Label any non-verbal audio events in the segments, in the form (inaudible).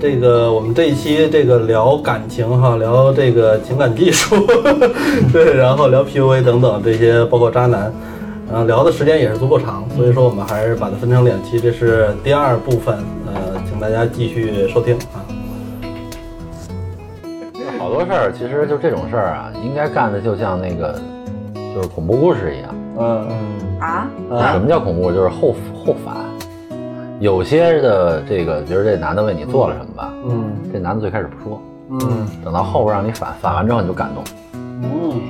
这个我们这一期这个聊感情哈，聊这个情感技术，(laughs) 对，然后聊 PUA 等等这些，包括渣男，然后聊的时间也是足够长，所以说我们还是把它分成两期，这是第二部分，呃，请大家继续收听啊。好多事儿其实就这种事儿啊，应该干的就像那个就是恐怖故事一样。嗯啊，什么叫恐怖？就是后后反。有些的这个，比如这男的为你做了什么吧，嗯。这男的最开始不说，嗯。等到后边让你反，反完之后你就感动。嗯，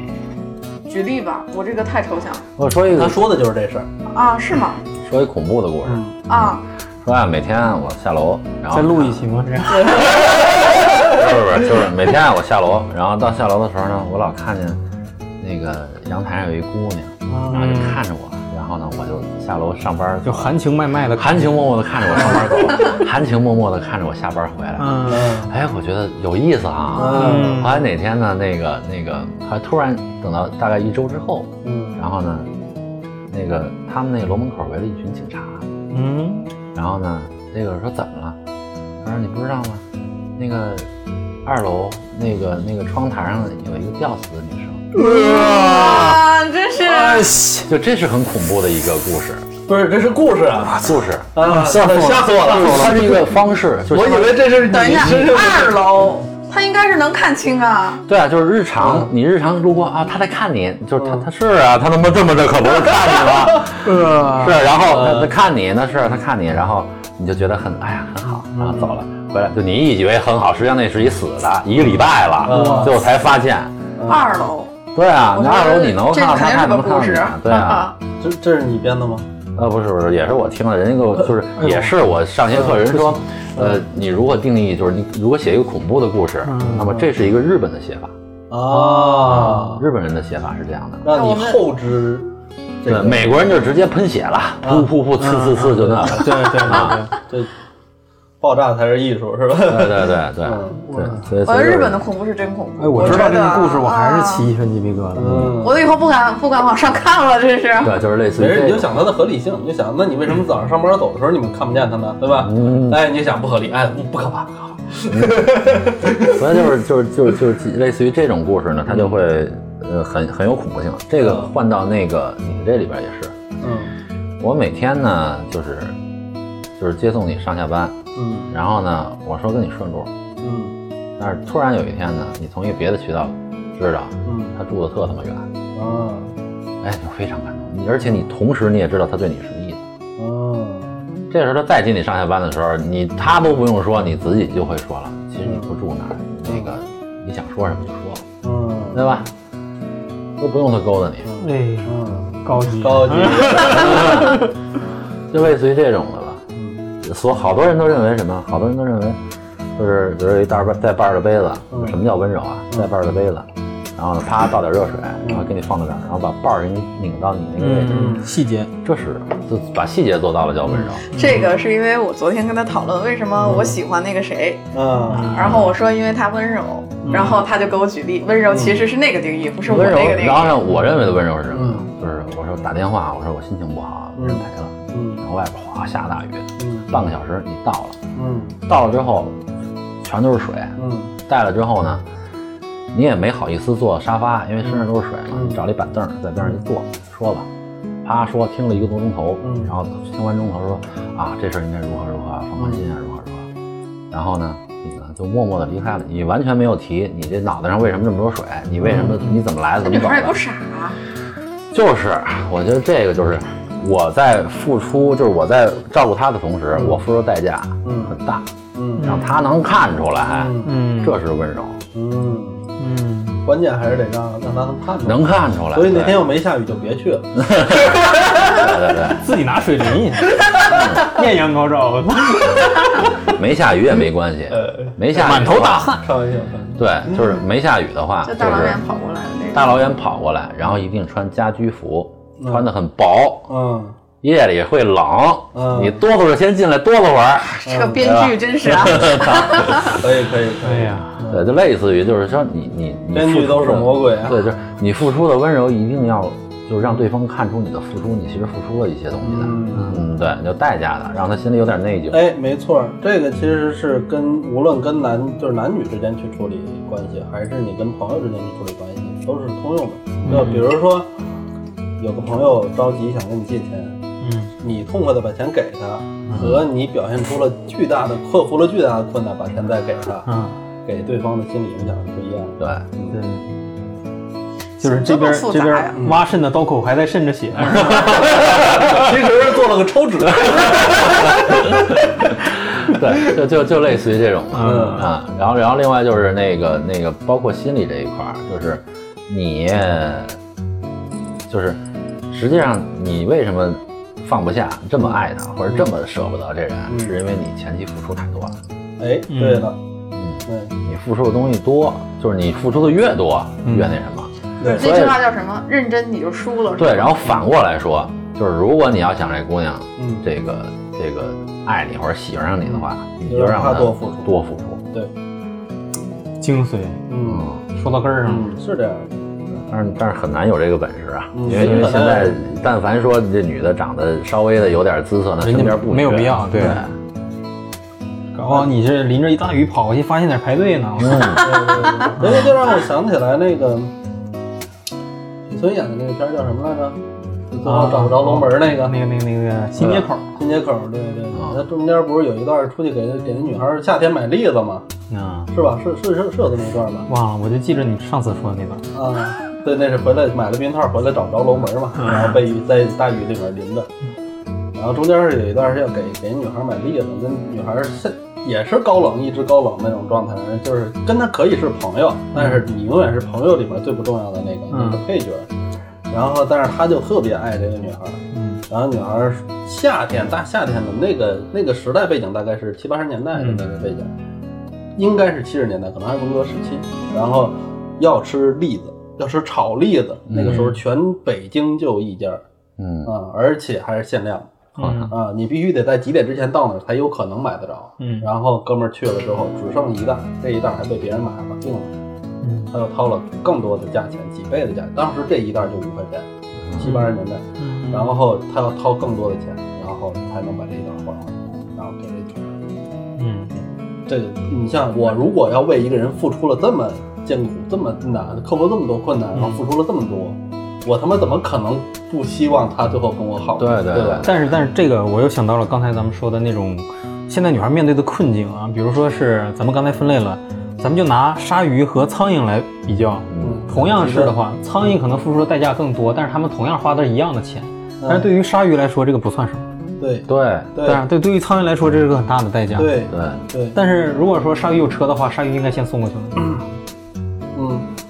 举例吧，我这个太抽象了。我说一个。他说的就是这事儿。啊，是吗？说一恐怖的故事，嗯。啊，说啊，每天我下楼，然后再录一期吗？这样。不是不是，就是每天啊我下楼，然后到下楼的时候呢，我老看见那个阳台上有一姑娘，然后就看着我，然后呢我就下楼上班，就含情脉脉的含情脉脉的看着我上班走，(laughs) 含情脉脉的看着我下班回来。嗯哎，我觉得有意思啊。嗯后来哪天呢，那个那个，还突然等到大概一周之后，嗯然后呢，那个他们那个楼门口围了一群警察，嗯，然后呢，那个说怎么了？他说你不知道吗？那个二楼那个那个窗台上有一个吊死的女生，啊，真是就这是很恐怖的一个故事。不是，这是故事啊！故事，啊，吓死吓死我了！它是一个方式，就我以为这是等一下二楼他应该是能看清啊。对啊，就是日常，你日常路过啊，他在看你，就是他他是啊，他他妈这么着可不是看你吗？(laughs) 是，然后他他看你，那是他看你，然后你就觉得很哎呀很好，然后走了，回来就你以为很好，实际上那是一死的，一个礼拜了，嗯最后才发现。二楼，对啊，我觉得那二楼你能看到他，肯定是个他能看。对啊，这这是你编的吗？呃，不是不是，也是我听了人家给我，就是也是我上节课人说，呃，你如果定义就是你如果写一个恐怖的故事，那么这是一个日本的写法，啊，日本人的写法是这样的。让你后知对，美国人就直接喷血了，噗噗噗，呲呲呲，就那个。对对对啊对，这爆炸才是艺术，是吧？对对对对嗯对，所以我觉得日本的恐怖是真恐怖。哎，我知道这个故事，我还是起。一身鸡皮疙瘩。嗯，我以后不敢不敢往上看了，这是。对，就是类似没事，于这个。你就想它的合理性，你就想，那你为什么早上上班走的时候你们看不见它呢？对吧？嗯哎，你就想不合理，哎，不不可怕，不可怕。所以就是就是就是就是类似于这种故事呢，它就会呃很很有恐怖性。这个换到那个你们这里边也是，嗯我每天呢就是就是接送你上下班，嗯然后呢我说跟你顺路，嗯但是突然有一天呢，你从一个别的渠道知道嗯他住的特他妈远，啊哎，就非常感动。你而且你同时你也知道他对你什么意思。嗯这时候他再接你上下班的时候，你他都不用说，你自己就会说了。其实你不住那儿，那个你想说什么就说，嗯对吧？都不用他勾搭你，哎，嗯，高级高级。(laughs) 就类似于这种的吧。嗯所好多人都认为什么？好多人都认为，就是比如有一袋儿带把儿的杯子，嗯什么叫温柔啊？带把儿的杯子，然后呢，啪倒点热水，然后给你放到这儿，然后把把儿给你拧到你那个位置，嗯，细节，这是就把细节做到了叫温柔。这个是因为我昨天跟他讨论为什么我喜欢那个谁，嗯然后我说因为他温柔，然后他就给我举例，温柔其实是那个定义，不是我温柔那个，定义。然后呢，我认为的温柔是什么就是我说打电话，我说我心情不好，人没了，嗯然后外边哗下大雨，嗯半个小时你到了，嗯。到了之后全都是水，嗯。带了之后呢，你也没好意思坐沙发，因为身上都是水嘛，嗯。你找了一板凳在边上一坐，说吧，啪说听了一个多钟头，嗯。然后听完钟头说啊这事儿应该如何如何啊，放宽心啊如何如何，然后呢。你呢就默默的离开了，你完全没有提你这脑袋上为什么这么多水，你为什么你怎么来的，怎么走的这女孩也不，傻，就是，我觉得这个就是我在付出，就是我在照顾他的同时，我付出代价嗯。很大，嗯。让他能看出来，嗯，这是温柔，嗯，嗯，关键还是得让让他能看出来。能看出来。所以那天要没下雨就别去了。对。对对，(laughs) 自己拿水淋，艳阳高照，(laughs) 没下雨也没关系，没下雨满头大汗，开玩笑，对，就是没下雨的话，就就是大老远跑过来的那种。大老远跑过来，然后一定穿家居服，穿的很薄，嗯。夜里会冷，嗯。你哆嗦着先进来哆嗦会儿，这个编剧真是啊，(laughs) 可以可以可以。哎呀，对，就类似于就是说你你你编剧都是魔鬼啊。对，就是你付出的温柔一定要就是让对方看出你的付出，你其实付出了一些东西的，嗯。嗯，对，有代价的，让他心里有点内疚。哎，没错，这个其实是跟无论跟男就是男女之间去处理关系，还是你跟朋友之间去处理关系，都是通用的。就比如说，有个朋友着急想跟你借钱，嗯。你痛快的把钱给他，和你表现出了巨大的克服了巨大的困难，把钱再给他，嗯，给对方的心理影响是不一样的。对，对。就是这边这这边挖肾的刀口还在渗着血，(laughs) 其实是做了个抽脂。(laughs) 对，就就就类似于这种嘛，嗯。啊，然后然后另外就是那个那个包括心理这一块儿，就是你就是实际上你为什么放不下这么爱他，或者这么舍不得这人，嗯。是因为你前期付出太多了，哎，对了，嗯，对。你付出的东西多，就是你付出的越多越那什么，对那句话叫什么？认真你就输了。对，然后反过来说，就是如果你要想这姑娘嗯，这个这个爱你或者喜欢上你的话，你就让她她多付出。多付出，对，精髓嗯说到根儿上了。嗯，是这样的。但是但是很难有这个本事啊，嗯因为因为现在但凡说这女的长得稍微的有点姿色呢，人家身边不没有必要对对，搞不好你这淋着一大雨跑过去，发现点排队呢。嗯，对对对，(laughs) 这个就让我想起来那个许嵩演的那个片儿叫什么来着？就最后找不着龙门那个那个那个那个新街口，新街口，对对对啊，他中间不是有一段出去给给那女孩夏天买栗子吗？啊，是吧？是是是是有这么一段吧？忘了，我就记着你上次说的那段。啊，对，那是回来买了避孕套回来找不着楼门嘛，然后被雨在大雨里面淋着，然后中间是有一段是要给给女孩买栗子，跟女孩是也是高冷一直高冷那种状态，就是跟她可以是朋友，但是你永远是朋友里面最不重要的那个那个配角。然后，但是他就特别爱这个女孩，嗯。然后女孩夏天大夏天的那个那个时代背景大概是七八十年代的那个背景，应该是七十年代，可能还是文革时期。然后要吃栗子，要吃炒栗子，那个时候全北京就一家嗯啊，而且还是限量嗯啊，你必须得在几点之前到那儿才有可能买得着。嗯然后哥们儿去了之后只剩一袋，这一袋还被别人买了定了，嗯他又掏了更多的价钱，几倍的价钱。当时这一袋就五块钱，七八十年代。嗯然后他要掏更多的钱，然后才能把这一袋换回来，然后给这女孩。嗯这个你像我，如果要为一个人付出了这么艰苦、这么难，克服这么多困难，然后付出了这么多，我他妈怎么可能不希望他最后跟我好？对对对？但是但是这个我又想到了刚才咱们说的那种，现在女孩面对的困境啊，比如说是咱们刚才分类了，咱们就拿鲨鱼和苍蝇来比较，嗯，同样是的话，苍蝇可能付出的代价更多，但是他们同样花的是一样的钱，但是嗯对于鲨鱼来说这个不算什么，对对。对但是对对于苍蝇来说这是个很大的代价。，对对，对，但是如果说鲨鱼有车的话，鲨鱼应该先送过去了，嗯，(clears throat)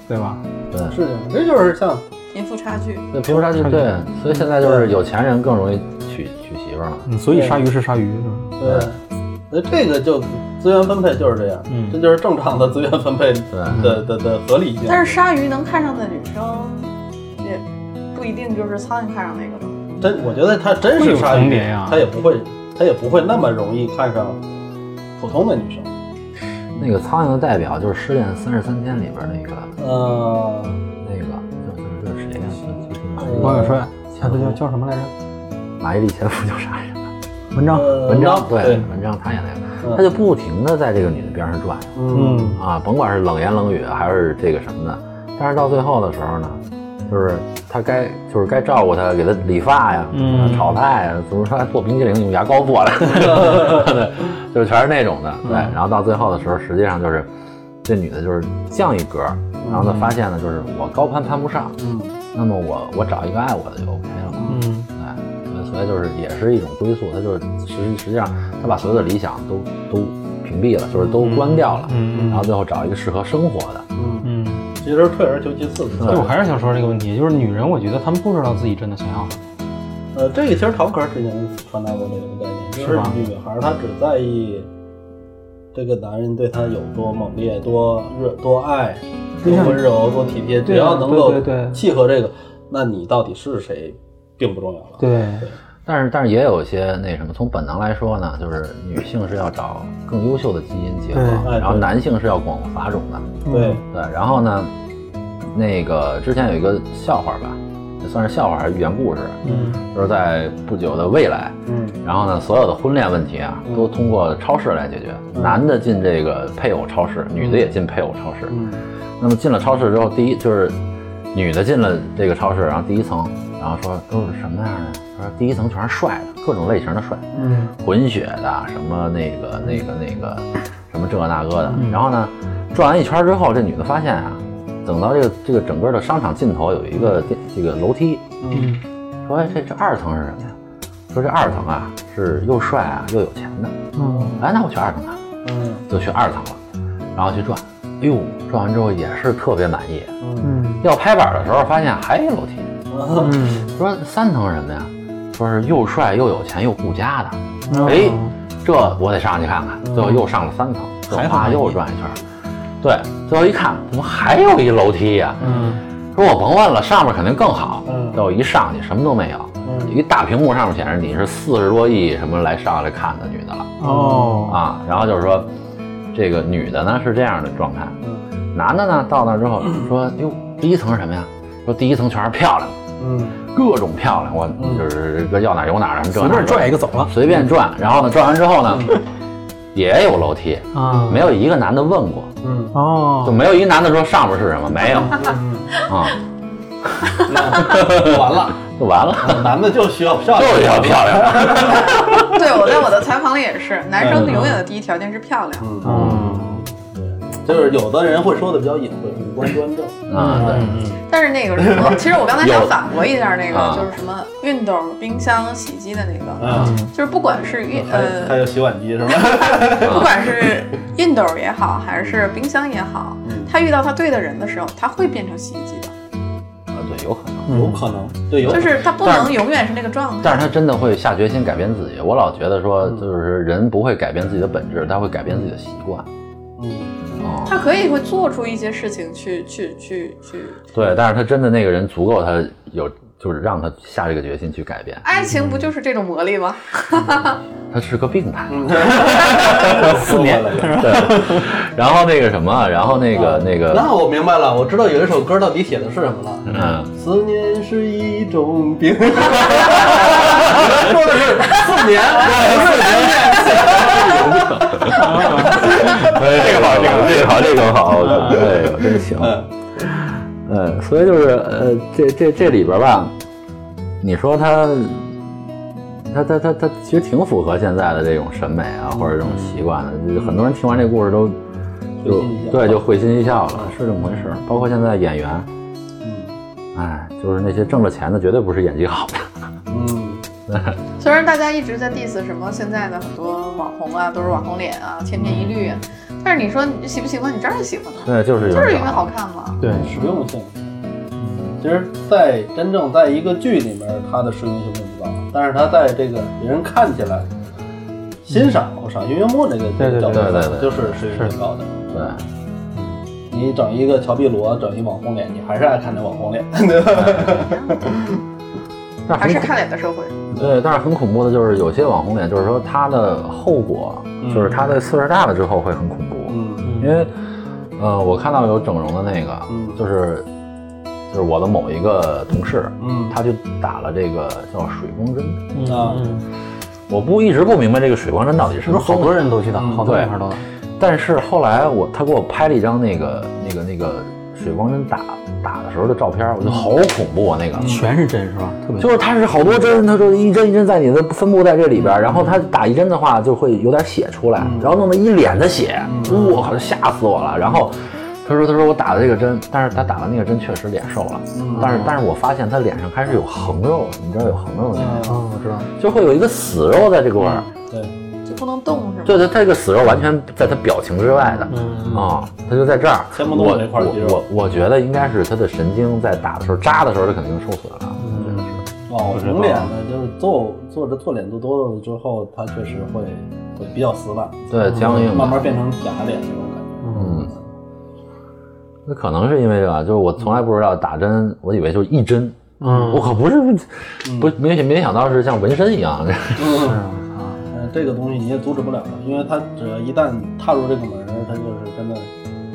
对吧？对是这样，这就是像贫富差距。对贫富差距对，所以现在就是有钱人更容易娶娶媳妇儿了，嗯，所以鲨鱼是鲨鱼，是吧？对，那这个就资源分配就是这样，嗯这就是正常的资源分配对的的的合理性。但是鲨鱼能看上的女生，也不一定就是苍蝇看上那个吧。真，我觉得他真是鲨鱼他也不会，他也不会那么容易看上普通的女生。那个苍蝇的代表就是《失恋三十三天》里边那个呃，那个就就就是谁呀？就就是马伊王小帅，他前夫叫叫什么来着？马伊琍前夫叫啥来着？文章。呃文章对对，文章他演那个，嗯他就不停的在这个女的边上转嗯啊，甭管是冷言冷语还是这个什么的，但是到最后的时候呢，就是他该就是该照顾她，给她理发呀，嗯炒菜呀，怎么说还做冰激凌用牙膏做的，(laughs) 对，就是全是那种的，对，然后到最后的时候，实际上就是这女的就是降一格，然后她发现呢就是我高攀攀不上，嗯那么我我找一个爱我的就 OK 了嘛。嗯哎，所以就是也是一种归宿，他就是实实际上他把所有的理想都都屏蔽了，就是都关掉了，嗯然后最后找一个适合生活的。其实退而求其次。对，我还是想说这个问题，就是女人，我觉得她们不知道自己真的想要什么。呃，这个其实陶可之前传达过这个概念，就是女孩她只在意这个男人对她有多猛烈、多热、多爱、多温柔、多体贴，只要能够对对对契合这个，那你到底是谁并不重要了。对，但是但是也有一些那什么，从本能来说呢，就是女性是要找更优秀的基因结合，然后男性是要广发种的。对，对，然后呢，那个之前有一个笑话吧，也算是笑话还是寓言故事，嗯就是在不久的未来，嗯然后呢，所有的婚恋问题啊，都通过超市来解决。男的进这个配偶超市，女的也进配偶超市。嗯那么进了超市之后，第一就是女的进了这个超市，然后第一层，然后说都是什么样的？他说第一层全是帅的，各种类型的帅，嗯混血的，什么那个那个那个什么这个那个的。然后呢，转完一圈之后，这女的发现啊，等到这个这个整个的商场尽头有一个电这个楼梯，嗯说哎这这二层是什么呀？说这二层啊是又帅啊又有钱的。嗯哎，那我去二层看，嗯就去二层了，然后去转，哎呦，转完之后也是特别满意。嗯要拍板的时候发现还一楼梯，嗯 (laughs) 说三层是什么呀？说是又帅又有钱又顾家的。嗯哎，这我得上去看看。最后又上了三层，又转一圈。对，最后一看，怎么还有一楼梯呀、嗯说我甭问了，上面肯定更好。嗯最后一上去什么都没有，嗯一大屏幕上面显示你是四十多亿什么来上来看的女的了。哦啊，然后就是说，这个女的呢是这样的状态，嗯男的呢到那之后说，哟，第一层是什么呀？说第一层全是漂亮，嗯。各种漂亮，我就是个要哪有哪儿，什么这随便那儿拽一个走了。随便转。然后呢，转完之后呢，也有楼梯，啊。没有一个男的问过，嗯。哦。就哦没有一个男的说上面是什么，没有嗯，(laughs) 啊，那完了，(laughs) 就完了，男的就需要漂亮，就是要漂亮。(laughs) 对，我在我的采访里也是，男生永远的第一条件是漂亮。嗯，就是有的人会说的比较隐晦，五官端正。啊，对，嗯但是那个什么，(laughs) 其实我刚才想反驳一下那啊。个，就是什么熨斗、冰箱、洗衣机的那个，嗯，就是不管是熨呃还呃，有洗碗机是吧？(laughs) 不管是熨斗也好，还是冰箱也好嗯，他遇到他对的人的时候，他会变成洗衣机的，啊对，有可能。有可能，对，有可能。就是他不能永远是那个状态。但是他真的会下决心改变自己。我老觉得说，就是人不会改变自己的本质，他会改变自己的习惯。嗯哦，他可以会做出一些事情去去去去，对，但是他真的那个人足够，他有就是让他下这个决心去改变。爱情不就是这种魔力吗？(laughs) 他是个病态。(laughs) 四年了。对，然后那个什么，然后那个那个，那我明白了，我知道有一首歌到底写的是什么了。嗯，思念是一种病。(laughs) 说的是四年，不是哎，这个好，这个这个好，这个好，哎呦，真行。嗯，所以就是呃，这这这里边吧，你说他，他他他他其实挺符合现在的这种审美啊，或者这种习惯的。就很多人听完这故事都就对就会心一笑了，是这么回事。包括现在演员，嗯哎，就是那些挣了钱的，绝对不是演技好的。嗯 (laughs) 虽然大家一直在 diss 什么现在的很多网红啊，都是网红脸啊，千篇一律啊，但是你说你喜不喜欢？你当然喜欢了，对，就是有就是因为好看嘛。对实用性。其实，在真正在一个剧里面，它的实用性并不高，但是它在这个别人看起来欣赏赏心悦目这个角度对对对就是实用性高的。对。你整一个乔碧罗，整一网红脸，你还是爱看那网红脸，对吧？还是看脸的社会。对，但是很恐怖的就是有些网红脸，就是说它的后果，就是它的岁数大了之后会很恐怖。嗯因为，呃，我看到有整容的那个，嗯就是就是我的某一个同事，嗯他就打了这个叫水光针。嗯啊嗯，我不一直不明白这个水光针到底是什么是不是好多人都去打，嗯好多对女孩都打。但是后来我他给我拍了一张那个那个那个水光针打打的时候的照片，我觉得好恐怖啊！那个、全是针是吧？特别就是它是好多针，它说一针一针在你的分布在这里边儿，然后它打一针的话就会有点血出来，然后弄得一脸的血，我靠，吓死我了。然后他说他说我打的这个针，但是他打的那个针确实脸瘦了，但是但是我发现他脸上开始有横肉，你知道有横肉的那种，啊，我知道。就会有一个死肉在这个位儿。对，就不能动是吗？对，他他这个死肉完全在他表情之外的。嗯啊、他就在这儿，牵不动我这块肌肉我我我觉得应该是他的神经在打的时候扎的时候，他肯定受损了。我觉得是。网红脸的，就是做做着做脸做多了之后，他确实会会比较死板，对，僵硬。慢慢变成假脸那种感觉。嗯，那可能是因为这个，就是我从来不知道打针，我以为就是一针。嗯我靠，不是，不没没想到是像纹身一样。嗯，呃，(laughs) 这个东西你也阻止不了的，因为他只要一旦踏入这个门他，就是真的，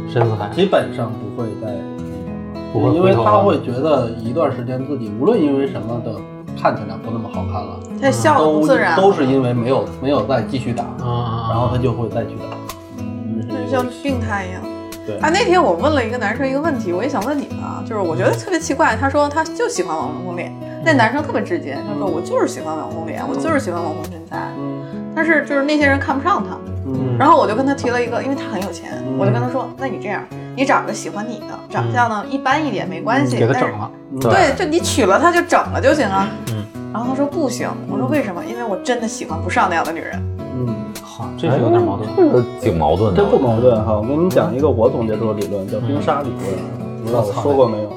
深似海。基本上不会再那什么。不会因为他会觉得一段时间自己无论因为什么的看起来不那么好看了，他笑自然，都是因为没有没有再继续打，啊，然后他就会再去打，嗯就像病态一样。对。啊，那天我问了一个男生一个问题，我也想问你们啊，就是我觉得特别奇怪，他说他就喜欢网红脸，那男生特别直接，他说我就是喜欢网红脸，我就是喜欢网红身材，嗯但是就是那些人看不上他，嗯然后我就跟他提了一个，因为他很有钱，嗯我就跟他说，那你这样，你找个喜欢你的，长相呢一般一点没关系，但是给他整了，对，就你娶了她就整了就行啊。嗯。然后他说不行，我说为什么？因为我真的喜欢不上那样的女人。嗯，好，这是有点矛盾。这个挺矛盾的。这不矛盾哈。我跟你们讲一个我总结出的理论，叫冰沙理论，不知道我说过没有？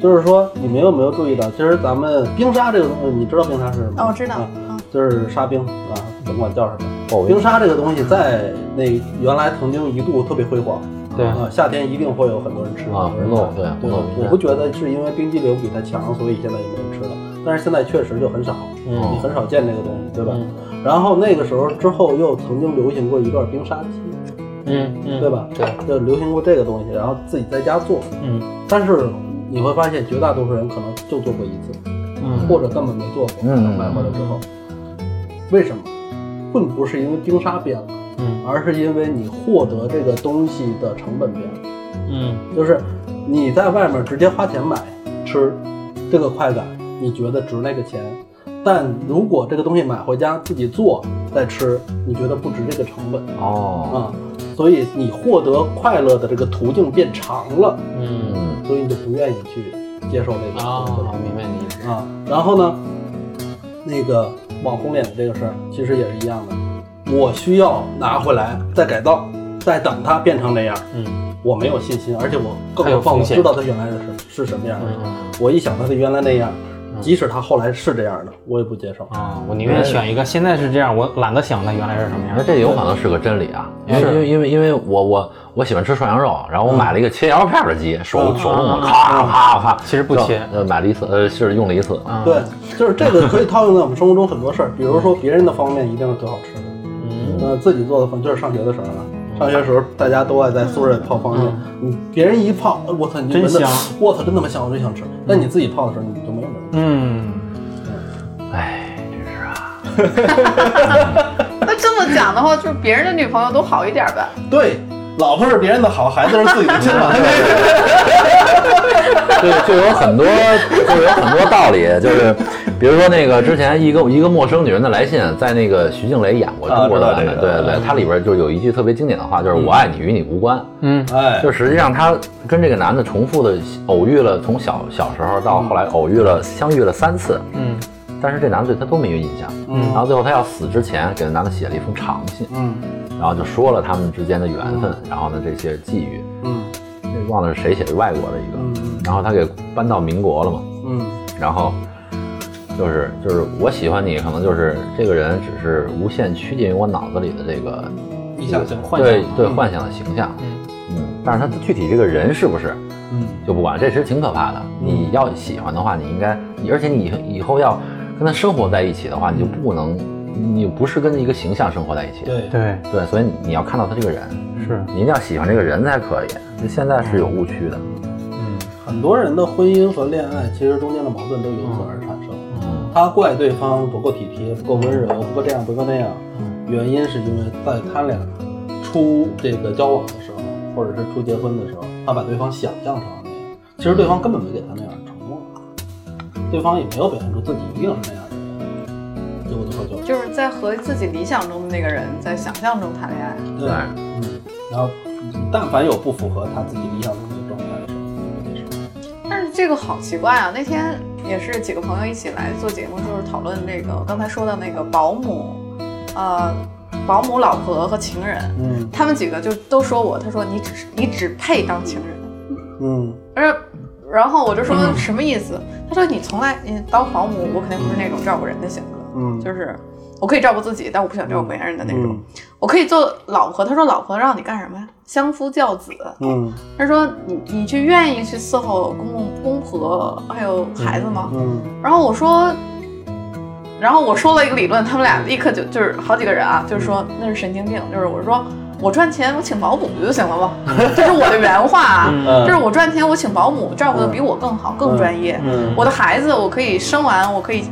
就是说，你们有没有注意到，其实咱们冰沙这个东西，你知道冰沙是什么吗？哦，我知道，就是沙冰啊，甭管叫什么。哦冰沙这个东西在那原来曾经一度特别辉煌，对啊，夏天一定会有很多人吃啊很多人红豆对对红豆我不觉得是因为冰激凌比它强，所以现在也没人吃了，但是现在确实就很少，嗯你很少见这个东西，对吧？嗯然后那个时候之后又曾经流行过一段冰沙机，嗯嗯，对吧？对，就流行过这个东西，然后自己在家做，嗯但是你会发现绝大多数人可能就做过一次，嗯，或者根本没做过，嗯买回来之后，为什么？并不是因为冰沙变了，嗯而是因为你获得这个东西的成本变了。嗯就是你在外面直接花钱买吃，这个快感你觉得值那个钱，但如果这个东西买回家自己做再吃，你觉得不值这个成本哦，啊。所以你获得快乐的这个途径变长了，嗯嗯所以你就不愿意去接受这个啊东西，明白你的意思。啊。然后呢，那个网红脸的这个事儿其实也是一样的，我需要拿回来再改造，再等它变成那样。嗯我没有信心，而且我更还有何况我风险知道它原来是是什么样的。嗯我一想到它原来那样，即使它后来是这样的，我也不接受。啊，我宁愿选一个现在是这样，我懒得想它原来是什么样那。这有可能是个真理啊，因为因为因为因为我我我喜欢吃涮羊肉，然后我买了一个切羊肉片的机，手嗯。手动的，嗯。咔咔咔，其实不切呃，买了一次，呃，是用了一次，啊对，就是这个可以套用在我们生活中很多事儿，比如说别人的方便面一定是最好吃的，嗯。呃，自己做的方就是上学的时候啊，上学时候大家都爱在宿舍里泡方便面，你别人一泡，呃我操，你闻着真香，我操，真他妈香，我真想吃。但你自己泡的时候，你就没有这个。嗯，哎，真是啊，(laughs) 那这么讲的话，就是别人的女朋友都好一点呗。对，老婆是别人的好，孩子是自己的亲妈。(laughs) 对，就有很多，就有很多道理，就是比如说那个之前一个一个陌生女人的来信，在那个徐静蕾演过中国的版本，对对，它里边就有一句特别经典的话，就是“我爱你与你无关”。嗯。哎，就实际上她跟这个男的重复的偶遇了，从小小时候到后来偶遇了，相遇了三次，嗯但是这男的对他都没有印象。嗯。然后最后他要死之前，给那男的写了一封长信，嗯。然后就说了他们之间的缘分，然后呢这些际遇，嗯。那忘了是谁写的，外国的一个，嗯然后他给搬到民国了嘛，嗯。然后就是就是我喜欢你，可能就是这个人只是无限趋近于我脑子里的这个一想象幻对对幻想的形象，嗯。嗯，但是他具体这个人是不是嗯。就不管，这其实挺可怕的。你要喜欢的话，你应该，而且你以以后要跟他生活在一起的话，你就不能，你不是跟一个形象生活在一起，对。对。对，所以你你要看到他这个人，是。你一定要喜欢这个人才可以。那现在是有误区的，嗯很多人的婚姻和恋爱，其实中间的矛盾都由此而产生。嗯。他怪对方不够体贴、不够温柔、不够这样、不够那样，原因是因为在他俩初这个交往的时候，或者是初结婚的时候，他把对方想象成了那样，其实对方根本没给他那样对方也没有表现出自己一定是那样的人，结果最后就就是在和自己理想中的那个人在想象中谈恋爱。对，嗯，然后但凡有不符合他自己理想中的状态的时候，就会接受。但是这个好奇怪啊！那天也是几个朋友一起来做节目，就是讨论这个我刚才说的那个保姆，呃，保姆老婆和情人，嗯他们几个就都说我，他说你只是你只配当情人，嗯而然后我就说什么意思？他说你从来你当保姆，我肯定不是那种照顾人的性格，嗯，就是我可以照顾自己，但我不想照顾别人的那种。嗯我可以做老婆，他说老婆让你干什么呀？相夫教子。嗯他说你你去愿意去伺候公公公婆还有孩子吗？嗯然后我说，然后我说了一个理论，他们俩立刻就就是好几个人啊，就是说那是神经病，就是我说我赚钱我请保姆不就行了吗？(laughs) 这是我的原话啊，嗯就是我赚钱我请保姆，照顾的比我更好、更专业。嗯我的孩子我可以生完，我可以。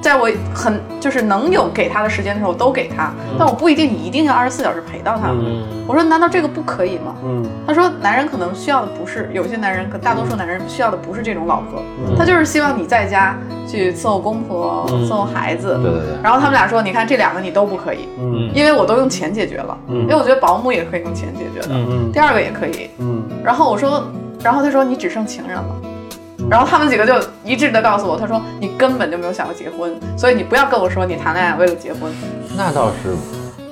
在我很就是能有给他的时间的时候我都给他，但我不一定一定要二十四小时陪到他。嗯。我说难道这个不可以吗？嗯他说男人可能需要的不是有些男人，可大多数男人需要的不是这种老婆，嗯。他就是希望你在家去伺候公婆、嗯。伺候孩子。对对对，然后他们俩说，你看这两个你都不可以，嗯。因为我都用钱解决了，嗯。因为我觉得保姆也可以用钱解决的，嗯。第二个也可以。嗯。然后我说，然后他说你只剩情人了。然后他们几个就一致的告诉我，他说你根本就没有想过结婚，所以你不要跟我说你谈恋爱为了结婚。那倒是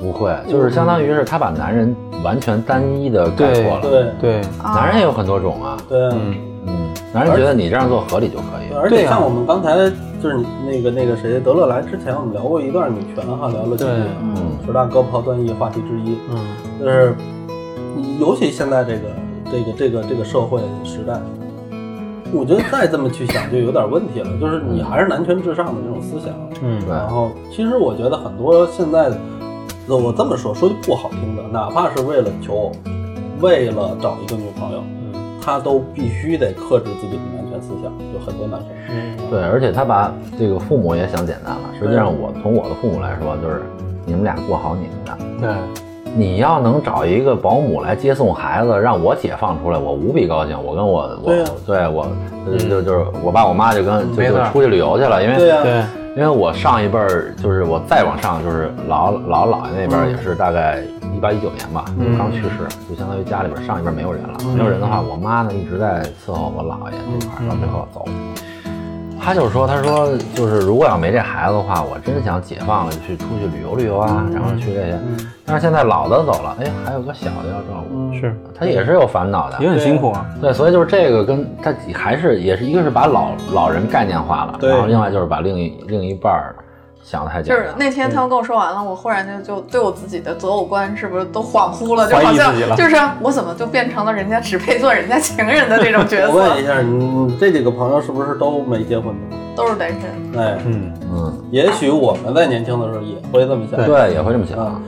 不会，就是相当于是他把男人完全单一的概括了。对对，啊男人也有很多种啊，对啊。嗯嗯，男人觉得你这样做合理就可以。而且像我们刚才就是你那个那个谁德勒来之前，我们聊过一段女权哈，聊了几嗯十大高抛端议话题之一，嗯就是尤其现在这个这个这个这个社会时代，我觉得再这么去想就有点问题了，就是你还是男权至上的这种思想。嗯然后其实我觉得很多现在，我这么说说句不好听的，哪怕是为了求偶，为了找一个女朋友，嗯他都必须得克制自己的男权思想，就很多男生。嗯对，而且他把这个父母也想简单了。实际上，我从我的父母来说，就是你们俩过好你们的。对，你要能找一个保姆来接送孩子，让我解放出来，我无比高兴。我跟我我对啊对我就就就是我爸我妈就跟就就出去旅游去了，因为对呀、对，因为我上一辈儿就是我再往上就是姥姥姥爷那边儿也是大概一八一九年吧，就刚去世，就相当于家里边儿上一辈儿没有人了。没有人的话，我妈呢一直在伺候我姥爷这块儿，到最后走。他就是说，他说就是如果要没这孩子的话，我真想解放了，去出去旅游旅游啊，然后去这些。但是现在老的走了，哎，还有个小的要照顾，是。他也是有烦恼的。也很辛苦啊。对，所以就是这个跟他还是也是一个是把老老人概念化了，然后另外就是把另一另一半儿想的太简单。就是那天他们跟我说完了，我忽然就就对我自己的择偶观是不是都恍惚了？就好像就是我怎么就变成了人家只配做人家情人的这种角色我问一？下，你你这几个朋友是不是都没结婚的？都是单身。哎，嗯，嗯，也许我们在年轻的时候也会这么想，对，也会这么想。啊，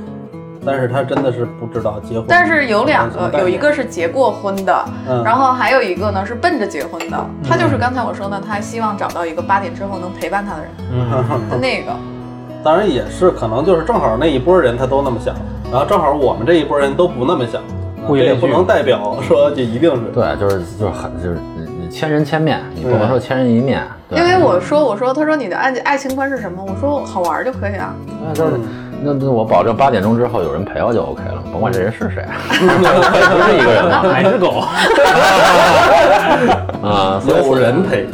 但是他真的是不知道结婚。但是有两个，有一个是结过婚的，嗯然后还有一个呢是奔着结婚的。他就是刚才我说的，他希望找到一个八点之后能陪伴他的人。(laughs) 嗯那个，当然也是，可能就是正好那一波人他都那么想，然后正好我们这一波人都不那么想，这也不能代表说就一定是。对，就是就是很就是千人千面，你不能说千人一面。因为我说我说他说你的爱爱情观是什么？我说好玩就可以啊。那就是嗯那那我保证八点钟之后有人陪我就 OK 了，甭管这人是谁，(laughs) 不是一个人嘛。还是狗。啊，(laughs) 所有人陪，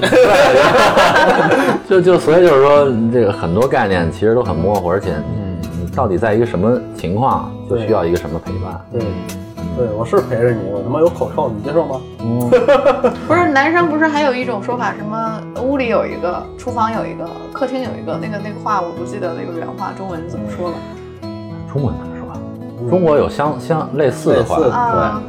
(laughs) 就就所以就是说，这个很多概念其实都很模糊，而且你你到底在一个什么情况，就需要一个什么陪伴。对，对我是陪着你，我他妈有口臭，你接受吗？嗯，(laughs) 不是男生不是还有一种说法，什么屋里有一个，厨房有一个，客厅有一个，那个那个话我不记得那个原话，中文怎么说了中文怎么说？中国有相相类似的话，对啊？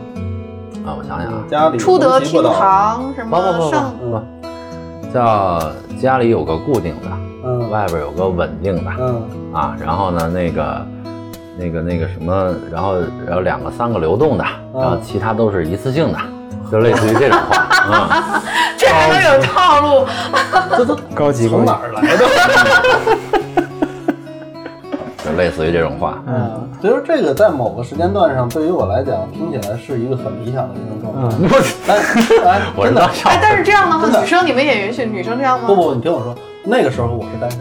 啊，我想想啊，家里出得厅堂什不不不么上不不，叫家里有个固定的，嗯外边有个稳定的嗯啊，然后呢，那个那个那个什么，然后然后两个三个流动的，嗯然后其他都是一次性的，就类似于这种话啊。(laughs) 这还能有套路？这 (laughs) 都高级从哪。儿来的？(laughs) 就类似于这种话，嗯，其实这个在某个时间段上，对于我来讲，听起来是一个很理想的一种状态。嗯，但哎，我知真的哎，但是这样的话，女生你们也允许女生这样吗？不不，你听我说，那个时候我是单身，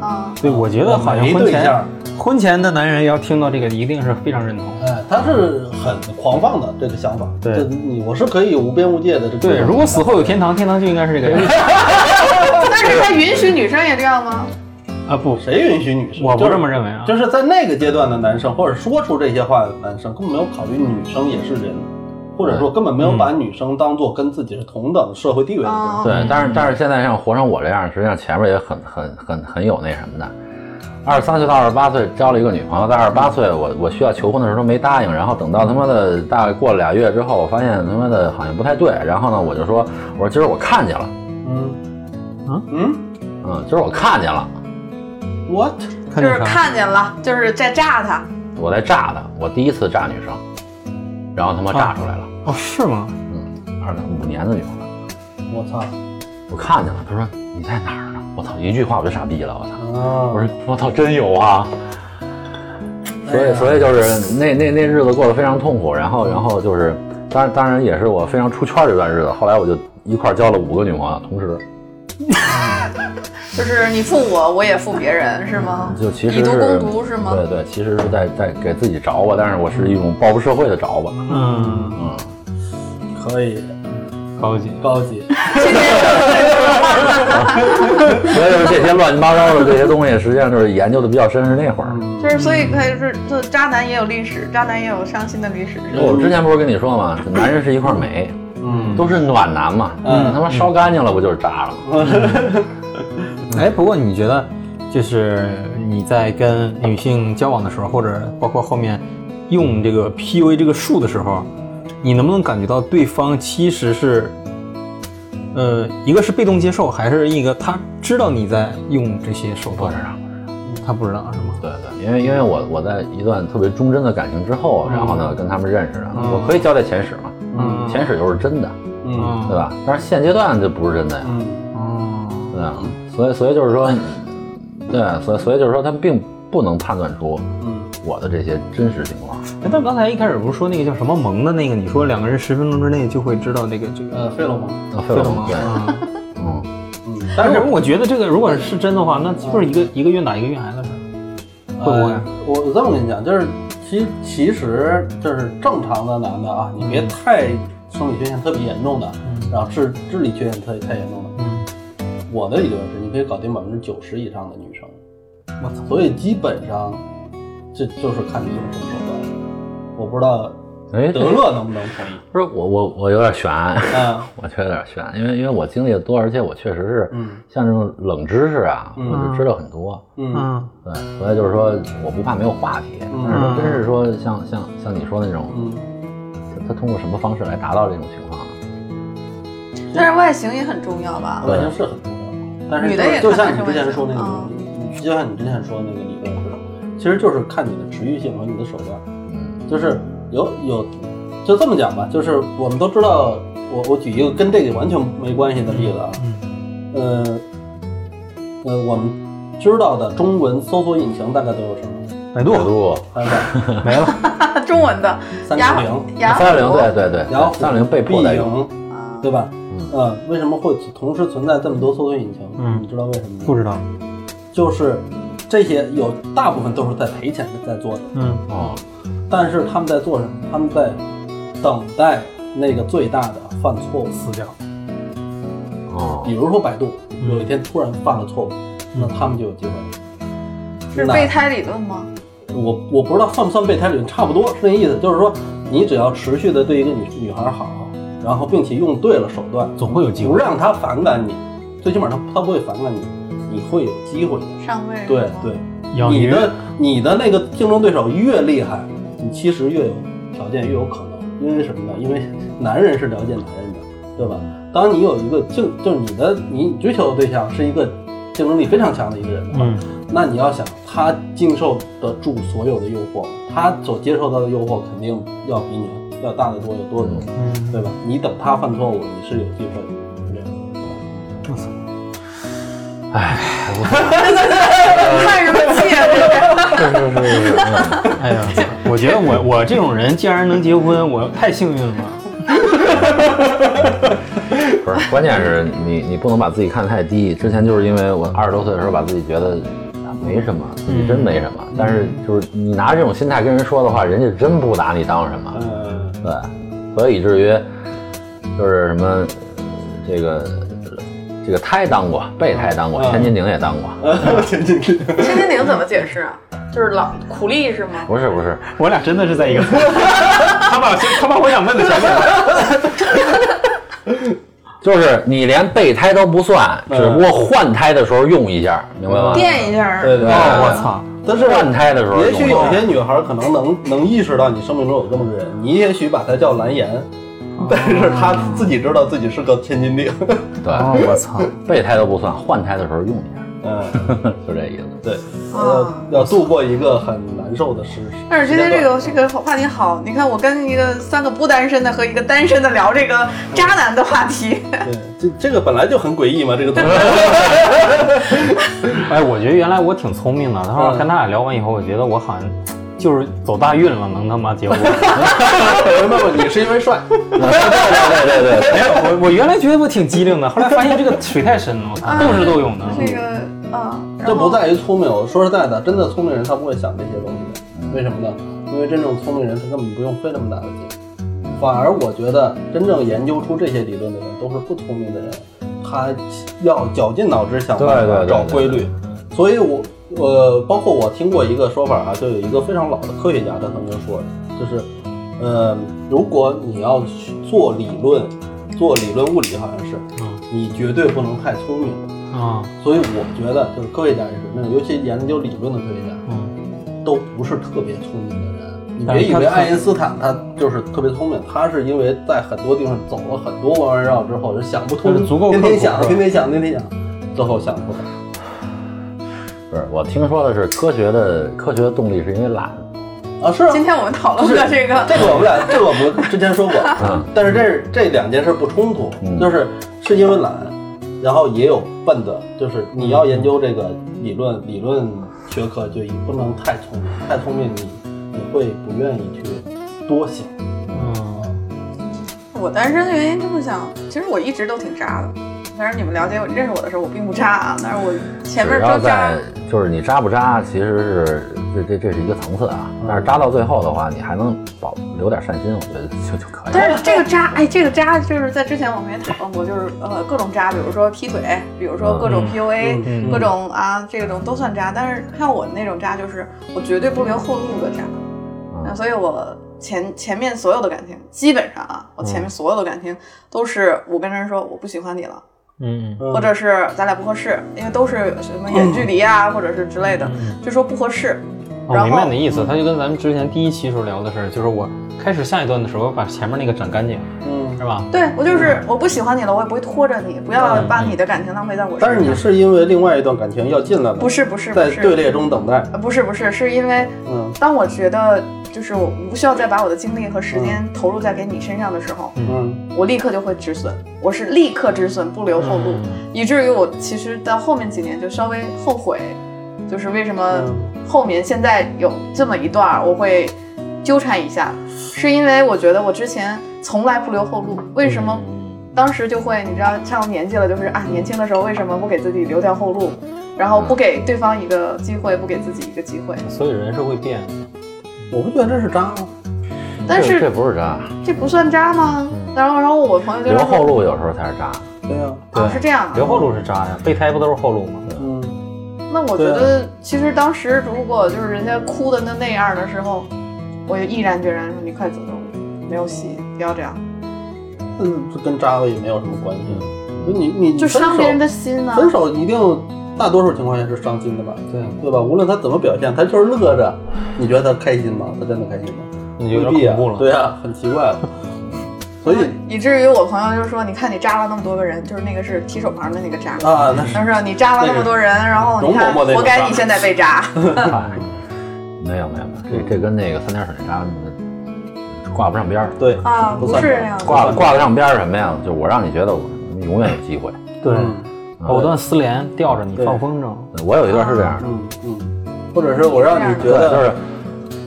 啊，对，我觉得好像没婚前对象，婚前的男人要听到这个，一定是非常认同。哎，他是很狂放的这个想法。对这你我是可以无边无界的这个。对，如果死后有天堂，天堂就应该是这个样子 (laughs) 但是他允许女生也这样吗？啊！不，谁允许女生？我不这么认为啊。就是在那个阶段的男生，或者说出这些话的男生，根本没有考虑女生也是人，或者说根本没有把女生当做跟自己是同等社会地位的人。啊，对，但是但是现在像活成我这样，实际上前面也很很很很有那什么的。二十三岁到二十八岁交了一个女朋友，在二十八岁我我需要求婚的时候都没答应，然后等到他妈的大概过了俩月之后，我发现他妈的好像不太对，然后呢我就说我说今儿我看见了，嗯。嗯嗯？嗯，今儿我看见了，，what？就是看见了，就是在炸他。我在炸他，我第一次炸女生，然后他妈炸出来了，哦，是吗？嗯，二零五年的女朋友，我操。我看见了，他说你在哪儿呢？我操，一句话我就傻逼了，我操！啊！我说我操，真有啊！所以所以就是那那那日子过得非常痛苦，然后然后就是，当然当然也是我非常出圈这段日子。后来我就一块儿交了五个女朋友，同时 (laughs) 就是你负我，我也负别人，是吗？就其实以毒是攻毒是吗？对对，其实是在在给自己着吧，但是我是一种报复社会的着吧。嗯，嗯，可以高级。高级，(laughs) (laughs) 所以就是这些乱七八糟的这些东西，实际上就是研究的比较深是那会儿。就是所以可以是，就渣男也有历史，渣男也有伤心的历史。我之前不是跟你说吗？男人是一块煤，嗯，都是暖男嘛。嗯他妈烧干净了不就是渣了吗？(laughs) 哎，不过你觉得，就是你在跟女性交往的时候，或者包括后面用这个 PUA 这个术的时候，你能不能感觉到对方其实是，呃，一个是被动接受，还是一个他知道你在用这些手段。他不知道是吗？对对，因为因为我我在一段特别忠贞的感情之后，然后呢跟他们认识的，嗯我可以交代前史嘛，嗯前史就是真的，嗯对吧？但是现阶段就不是真的呀，嗯哦，对啊？所以所以就是说，对，所以所以就是说，他们并不能判断出嗯我的这些真实情况。哎但刚才一开始不是说那个叫什么萌的那个？你说两个人十分钟之内就会知道这个这个呃，费洛蒙，啊，费洛蒙，对，啊。(laughs) 嗯，嗯，但是我觉得这个如果是真的话，那不是一个一个愿打一个愿挨的事儿，会不会呃？我我这么跟你讲，就是其其实就是正常的男的啊，你别太生理缺陷特别严重的，然后智智力缺陷特太严重的。嗯，我的理论是，你可以搞定百分之九十以上的女生，我操，所以基本上这就是看你用什么手段。我不知道哎，德勒能不能同意？不是我我我有点悬，(laughs) 嗯我觉得有点悬，因为因为我经历的多，而且我确实是嗯像这种冷知识啊，嗯我就知道很多。嗯嗯对，所以就是说，我不怕没有话题，嗯但是说真是说像像像你说的那种，嗯，他他通过什么方式来达到这种情况呢？但是外形也很重要吧？外形是很重要，但是女的也就就像你之前说那个，就像你之前说的那个理论似的，其实就是看你的持续性和你的手段。嗯。就是有有，就这么讲吧，就是我们都知道，我我举一个跟这个完全没关系的例子啊，嗯。呃呃，我们知道的中文搜索引擎大概都有什么？百度。百度。(laughs) 没了，(laughs) 中文的。三雅六零、三六零，对对对，然后、三六零被迫在用，对吧？嗯。嗯，为什么会同时存在这么多搜索引擎？嗯。你知道为什么吗？不知道，就是这些有大部分都是在赔钱的在做的，嗯哦，但是他们在做什么？他们在等待那个最大的犯错误。死角，哦比，如说百度有一天突然犯了错误，那他们就有机会了。是备胎理论吗？我我不知道算不算备胎理论，差不多是那意思，就是说你只要持续的对一个女女孩好，然后并且用对了手段，总会有机会。不让她反感你，最起码她她不会反感你，你会有机会的。上位对对，你的你的那个竞争对手越厉害，你其实越有条件越有可能，因为什么呢？因为男人是了解男人的，对吧？当你有一个竞，就是你的你追求的对象是一个竞争力非常强的一个人的话，嗯那你要想他经受得住所有的诱惑，他所接受到的诱惑肯定要比你要大得多，有多得多，嗯，对吧？你等他犯错误，你是有机会的，是这样。我操，哎，看什么气啊？这是是是哎呀，我觉得我我这种人既然能结婚，我太幸运了。不是，关键是你你不能把自己看得太低。之前就是因为我二十多岁的时候，把自己觉得啊没什么，自己真没什么。但是就是你拿这种心态跟人说的话，人家真不拿你当什么。嗯，对，所以以至于就是什么呃这个这个胎当过，备胎当过，嗯千斤顶也当过。千斤顶。千斤顶怎么解释啊？就是老苦力是吗？不是不是，(laughs) 我俩真的是在一个，他把他把我想问的全问了。(laughs) 就是你连备胎都不算，嗯只不过换胎的时候用一下，明白吗？垫一下，对对对，哦我操，但是换胎的时候也许有些女孩可能能能意识到你生命中有这么个人，你也许把她叫蓝颜，(laughs) 但是他自己知道自己是个千斤顶。对，哦，我操，备胎都不算，换胎的时候用一下。嗯，(laughs) 就这意思。对，呃要要度过一个很难受的时。但是今天这个这个话题好，你看我跟一个三个不单身的和一个单身的聊这个渣男的话题，对，这这个本来就很诡异嘛，这个东西。(laughs) 哎，我觉得原来我挺聪明的，他说嗯跟他俩聊完以后，我觉得我好像就是走大运了，能他妈结婚。不不不，你是因为帅。对对对对对，没有，我我原来觉得我挺机灵的，后来发现这个水太深了，我操，斗智斗勇的。这个啊，然这不后在于聪明，我说实在的，真的聪明人他不会想这些东西的。为什么呢？因为真正聪明人他根本不用费那么大的劲。反而我觉得真正研究出这些理论的人都是不聪明的人，他要绞尽脑汁想办法对对对找规律。所以我呃，包括我听过一个说法啊，就有一个非常老的科学家，他曾经说，就是呃，如果你要去做理论，做理论物理好像是，嗯你绝对不能太聪明。啊，所以我觉得，就是科学家也是那种，尤其研究理论的科学家，嗯，都不是特别聪明的人。你别以为爱因斯坦他就是特别聪明，他是因为在很多地方走了很多弯弯绕之后，就想不通，天天想，天天想，天天想，最后想出来。不是我听说的是科学的科学的动力是因为懒。啊，是啊，今天我们讨论的这个这个我们俩，这个我们之前说过，嗯 (laughs) 但是这是这两件事不冲突，嗯就是是因为懒，然后也有笨的，就是你要研究这个理论，理论学科就也不能太聪明，太聪明你你会不愿意去多想。嗯，我单身的原因这么想，其实我一直都挺渣的。但是你们了解我、认识我的时候，我并不渣啊。但是我前面都渣。就是你渣不渣，其实是这这这是一个层次啊。但是渣到最后的话，你还能保留点善心，我觉得就就可以了。但是这个渣，哎，这个渣就是在之前我们也讨论过，就是呃各种渣，比如说劈腿，比如说各种嗯 PUA，、嗯嗯各种啊这种都算渣。但是像我那种渣，就是我绝对不留后路的渣。那嗯所以我前前面所有的感情，基本上啊，我前面所有的感情都是我跟人说我不喜欢你了。嗯嗯或者是咱俩不合适，因为都是什么远距离啊，或者是之类的，就说不合适。我明白你的意思，他就跟咱们之前第一期时候聊的是，就是我开始下一段的时候，把前面那个斩干净，嗯，是吧？对我就是我不喜欢你了，我也不会拖着你，不要把你的感情浪费在我身上。但是你是因为另外一段感情要进来了，不是不是在队列中等待。呃不是不是是因为嗯当我觉得就是我不需要再把我的精力和时间投入在给你身上的时候，嗯。我立刻就会止损，我是立刻止损，不留后路，以至于我其实到后面几年就稍微后悔，就是为什么嗯。后面现在有这么一段我会纠缠一下，是因为我觉得我之前从来不留后路，为什么？当时就会，你知道，上了年纪了，就是啊，年轻的时候为什么不给自己留条后路，然后不给对方一个机会，不给自己一个机会？所以人是会变的。我不觉得这是渣吗？但是这不是渣，这不算渣吗？然后，然后我朋友就留说后路有时候才是渣。对呀，啊，是这样的。留后路是渣呀，备胎不都是后路吗？嗯那我觉得，其实当时如果就是人家哭的那那样的时候，我就毅然决然说：“你快走走，没有戏，不要这样，嗯，这跟渣也没有什么关系。就你你就伤别人的的心呢、分手一定大多数情况下是伤心的吧？对，对吧？无论他怎么表现，他就是乐着，你觉得他开心吗？他真的开心吗？你就有点恐怖了。对啊，很奇怪了。所以以至于我朋友就说：“你看你扎了那么多个人，就是那个是提手旁的那个扎。啊，那是他说你扎了那么多人，然后你看，活该你现在被扎。(laughs) 没有没有没有，这这跟那个三点水那渣挂不上边儿。对啊，不是这样的。挂挂得上边儿什么呀？就我让你觉得我永远有机会。对，嗯藕断丝连，吊着你放风筝。我有一段是这样的，嗯嗯，或者是我让你觉得，就是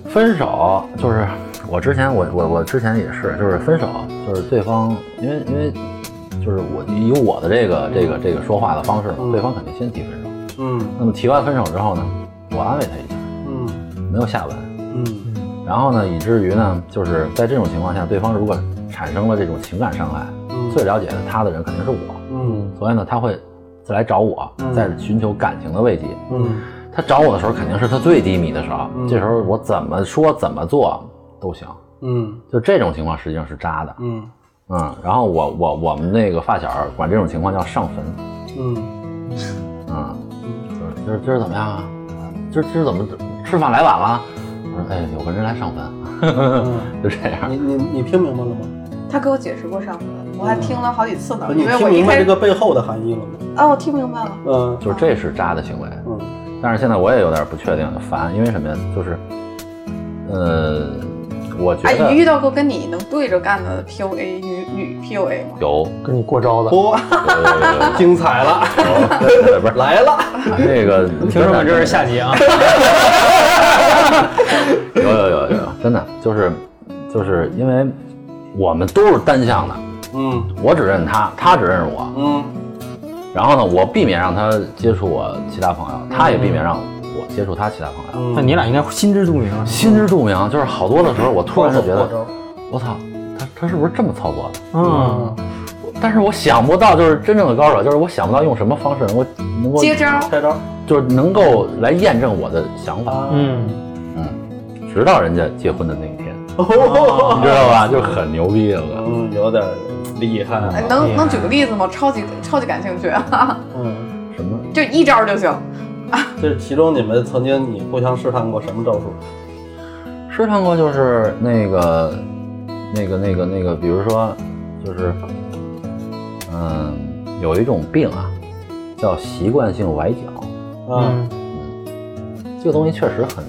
分手，就是我之前我我我之前也是，就是分手，就是对方因为因为就是我以我的这个这个这个说话的方式对方肯定先提分手。嗯那么提完分手之后呢，我安慰他一下，嗯没有下文。嗯然后呢，以至于呢，就是在这种情况下，对方如果产生了这种情感伤害，嗯最了解他的人肯定是我，嗯所以呢，他会再来找我，嗯再寻求感情的慰藉。嗯他找我的时候，肯定是他最低迷的时候，嗯这时候我怎么说怎么做都行。嗯就这种情况实际上是渣的，嗯嗯。然后我我我们那个发小管这种情况叫上坟，嗯嗯，就是今儿今儿怎么样啊？今儿今儿怎么吃饭来晚了？我说哎，有个人来上坟，嗯，(laughs) 就这样。你你你听明白了吗？他给我解释过上坟，我还听了好几次呢，你因为我听明白这个背后的含义了吗？啊，我听明白了。嗯就是这是渣的行为。嗯但是现在我也有点不确定，烦，因为什么呀？就是，呃，我觉哎，得你遇到过跟你能对着干的 PUA 女女 PUA 吗？有跟你过招的。嚯，有有有有 (laughs) 精彩了，有，不是来了，那个听众们，这是下集啊！有有有有有，真的就是就是因为我们都是单向的，嗯我只认他，他只认识我。嗯然后呢，我避免让他接触我其他朋友，他也避免让我接触他其他朋友。嗯，那你俩应该心知肚明。心知肚明，就是好多的时候，我突然就觉得，我操，他他是不是这么操作的？嗯，但是我想不到，就是真正的高手，就是我想不到用什么方式能够能够接招。接招就是能够来验证我的想法。啊，嗯，嗯，直到人家结婚的那一天，哦你知道吧？就很牛逼了。嗯，有点厉害，哎，能能举个例子吗？超级超级感兴趣，嗯，什么？就一招就行。(laughs) 这其中你们曾经你互相试探过什么招数？试探过就是那个那个那个那个，比如说就是嗯，有一种病啊，叫习惯性崴脚。啊，嗯这个东西确实很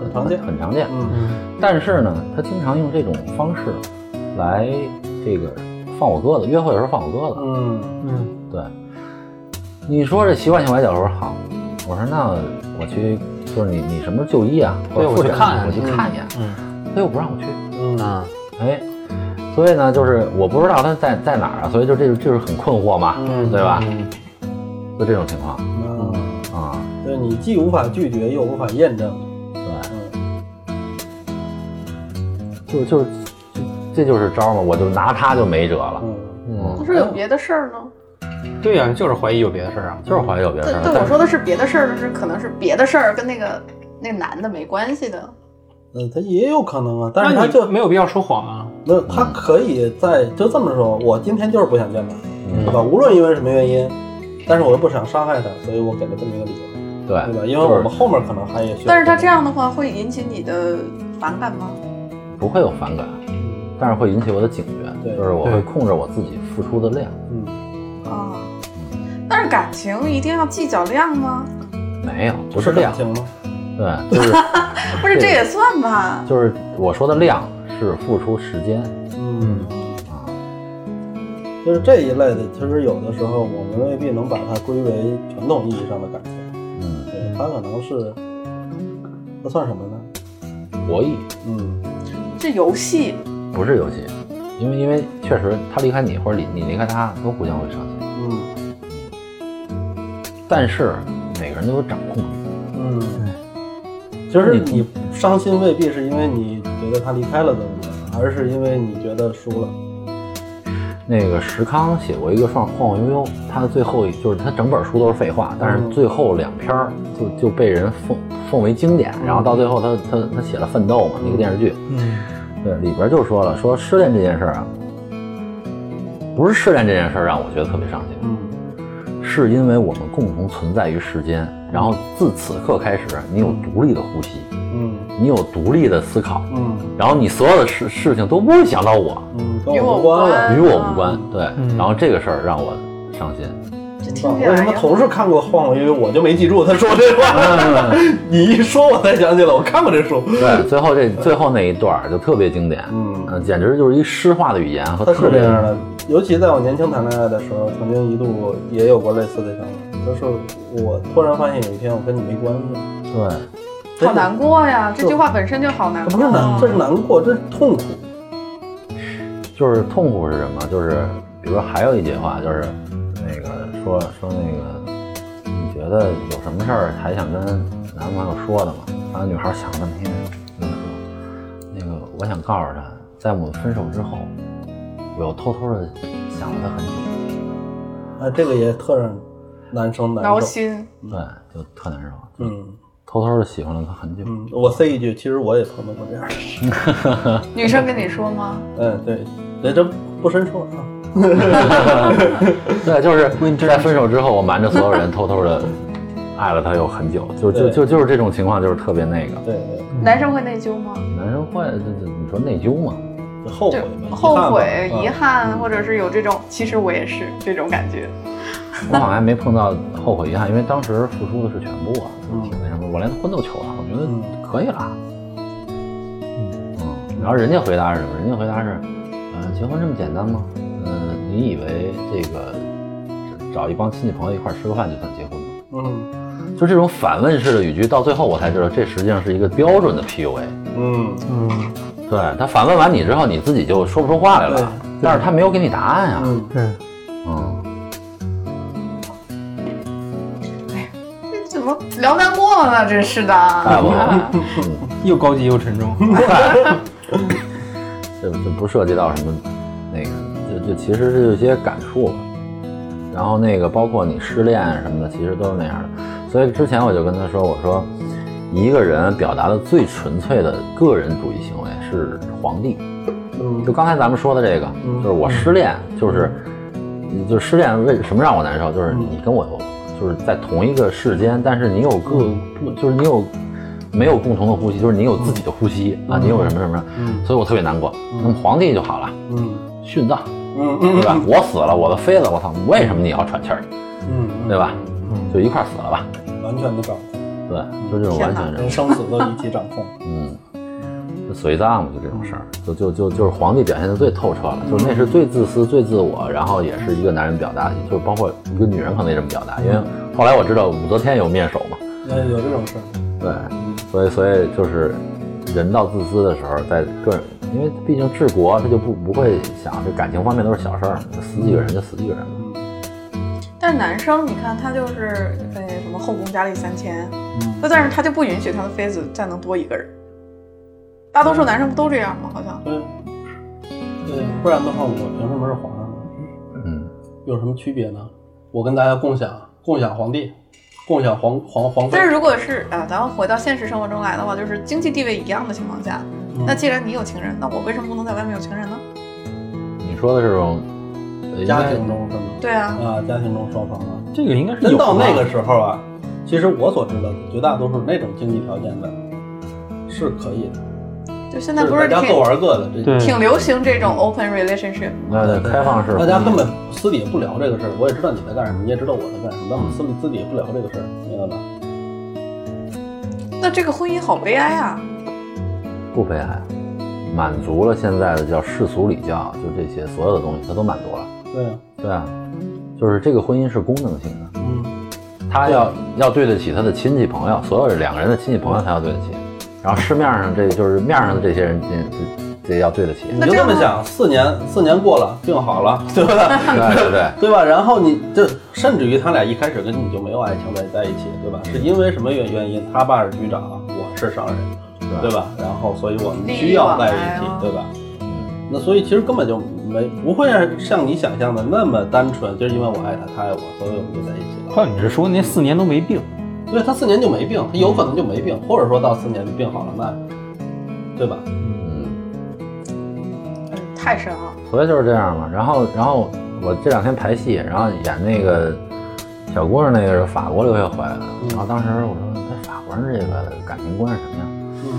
很很常见很常见。嗯嗯但是呢，他经常用这种方式来这个放我鸽子，约会的时候放我鸽子。嗯嗯对，你说这习惯性崴脚，时候好，我说那我去，就是你你什么时候就医啊？我去看我去看一眼。嗯他又不让我去，嗯啊哎，所以呢，就是我不知道他在在哪儿啊，所以就这就就是很困惑嘛，嗯对吧？嗯就这种情况嗯，啊，对你既无法拒绝又无法验证，对，嗯就就就这就是招嘛，我就拿他就没辙了，嗯嗯，不是有别的事儿呢？对呀，就是怀疑有别的事儿啊。就是怀疑有别的事儿。我说的是别的事儿，就是可能是别的事儿跟那个那个男的没关系的。嗯，他也有可能啊，但是他就没有必要说谎啊。那他可以在就这么说，我今天就是不想见他，嗯对吧？无论因为什么原因，但是我又不想伤害他，所以我给了这么一个理由，对对吧？因为我们后面可能还也需要。但是他这样的话会引起你的反感吗？不会有反感，但是会引起我的警觉，就是我会控制我自己付出的量。嗯，啊，但是感情一定要计较量吗？没有，不是是量感，情吗？对，就是不是，这也算吧？就是我说的量是付出时间嗯，啊，就是这一类的，其实有的时候我们未必能把它归为传统意义上的感情，嗯，对，它可能是，那算什么呢？博弈嗯这游戏不是游戏，因为因为确实他离开你或者你你离开他都互相会伤心，嗯但是每个人都有掌控力。嗯，其实你伤心未必是因为你觉得他离开了怎么样，而是因为你觉得输了。那个石康写过一个《晃晃晃悠悠》，他的最后就是他整本书都是废话，但是最后两篇就就被人奉奉为经典。然后到最后他他他写了《奋斗》嘛，那个电视剧，嗯对，里边就说了，说失恋这件事儿啊，不是失恋这件事儿让我觉得特别伤心，嗯是因为我们共同存在于世间，然后自此刻开始，你有独立的呼吸，嗯你有独立的思考，嗯然后你所有的事事情都不会想到我，与我无关与我无关，对，嗯然后这个事儿让我伤心。为什么同事看过《晃晃悠悠》，我就没记住他说这话？(laughs) 你一说，我才想起来，我看过这书。对，最后这最后那一段就特别经典，嗯嗯，简直就是一诗化的语言和他特别是这样的，尤其在我年轻谈恋爱的时候，曾经一度也有过类似的想法，就是我突然发现有一天我跟你没关系了，对，好难过呀！这句话本身就好难过。不是难，这是难过，这是痛苦。就是痛苦是什么？就是比如说还有一句话，就是那个说说那个，你觉得有什么事儿还想跟男朋友说的吗？然后女孩想了半天，跟他说，那个我想告诉他，在我们分手之后，我又偷偷的想了他很久，啊，这个也特让男生难受。挠心，对，就特难受，嗯偷偷的喜欢了他很久。嗯，我塞一句，其实我也碰到过这样的事。(laughs) 女生跟你说吗？嗯，对，这这不深说啊。(laughs) 对，就是在分手之后，我瞒着所有人，偷偷的爱了他有很久，就就就就是这种情况，就是特别那个。对对，男生会内疚吗？男生会，这这你说内疚吗？后悔后悔、嗯遗憾，或者是有这种，其实我也是这种感觉。我好像还没碰到后悔遗憾，因为当时付出的是全部啊，嗯挺那什么，我连婚都求了，我觉得嗯可以了。嗯，然后人家回答是什么？人家回答是，嗯，结婚这么简单吗？呃，你以为这个找一帮亲戚朋友一块儿吃个饭就算结婚吗？嗯就这种反问式的语句，到最后我才知道，这实际上是一个标准的 PUA。嗯嗯，对他反问完你之后，你自己就说不出话来了，但是他没有给你答案呀。嗯，是，嗯，这怎么聊难过了呢？真是的。(laughs) 又高级又沉重。(laughs) 这这不涉及到什么那个，就就其实是有些感触吧。然后那个包括你失恋什么的，其实都是那样的。所以之前我就跟他说，我说一个人表达的最纯粹的个人主义行为是皇帝。嗯就刚才咱们说的这个，嗯就是我失恋，就是就是失恋为什么让我难受？就是嗯你跟我有就是在同一个世间，但是你有各不就是你有没有共同的呼吸，就是你有自己的呼吸啊，你有什么什么，嗯所以我特别难过。那么皇帝就好了，嗯殉葬，嗯对吧？我死了，我都飞了，我操，为什么你要喘气儿？嗯，对吧？就一块儿死了吧？完全的掌控，对，就这种完全天是人生死都一起掌控。(laughs) 嗯，就随葬嘛，就这种事儿，就就就就是皇帝表现的最透彻了，就是那是最自私、最自我，然后也是一个男人表达，就是包括一个女人可能也这么表达，因为后来我知道武则天有面首嘛，那有这种事儿，对，所以所以就是人到自私的时候，在个人，因为毕竟治国，他就不不会想这感情方面都是小事儿，死几个人就死几个人嘛，但是男生，你看他就是呃什么后宫佳丽三千，嗯那但是他就不允许他的妃子再能多一个人。大多数男生不都这样吗？好像对，对，不然的话，我凭什么是皇上呢？嗯，有什么区别呢？我跟大家共享共享皇帝，共享皇皇皇妃但。是如果是啊，咱们回到现实生活中来的话，就是经济地位一样的情况下，嗯那既然你有情人，那我为什么不能在外面有情人呢？你说的这种家庭中是吗？对啊，啊，家庭中双方啊，这个应该是真有到那个时候啊，其实我所知道的绝大多数那种经济条件的，是可以的。就现在不是家各玩各的，这对挺流行这种 open relationship 吗？那开放式，大家根本私底下不聊这个事儿。我也知道你在干什么，你也知道我在干什么，但我们私底私底下不聊这个事儿，明白吧？那这个婚姻好悲哀啊！不悲哀，满足了现在的叫世俗礼教，就这些所有的东西，他都满足了。对啊，对啊，就是这个婚姻是功能性的，嗯，他要要对得起他的亲戚朋友，所有两个人的亲戚朋友他要对得起，然后市面上这就是面上的这些人，这这要对得起。你就这么想，四年四年过了，病好了，对吧？对对对，(laughs) 对吧？然后你就甚至于他俩一开始跟你就没有爱情在在一起，对吧？是因为什么原原因？他爸是局长，我是商人，对吧？然后所以我们需要在一起，对吧？那所以其实根本就没不会像你想象的那么单纯，就是因为我爱他，他爱我，所以我们就在一起了。靠，你是说那四年都没病？对他四年就没病，他有可能就没病，或者说到四年病好了，那对吧？嗯，嗯，太深了。所以就是这样嘛。然后然后我这两天排戏，然后演那个小姑娘，那个是法国留学回来的，然后当时我说，那，法国人这个感情观是什么样？嗯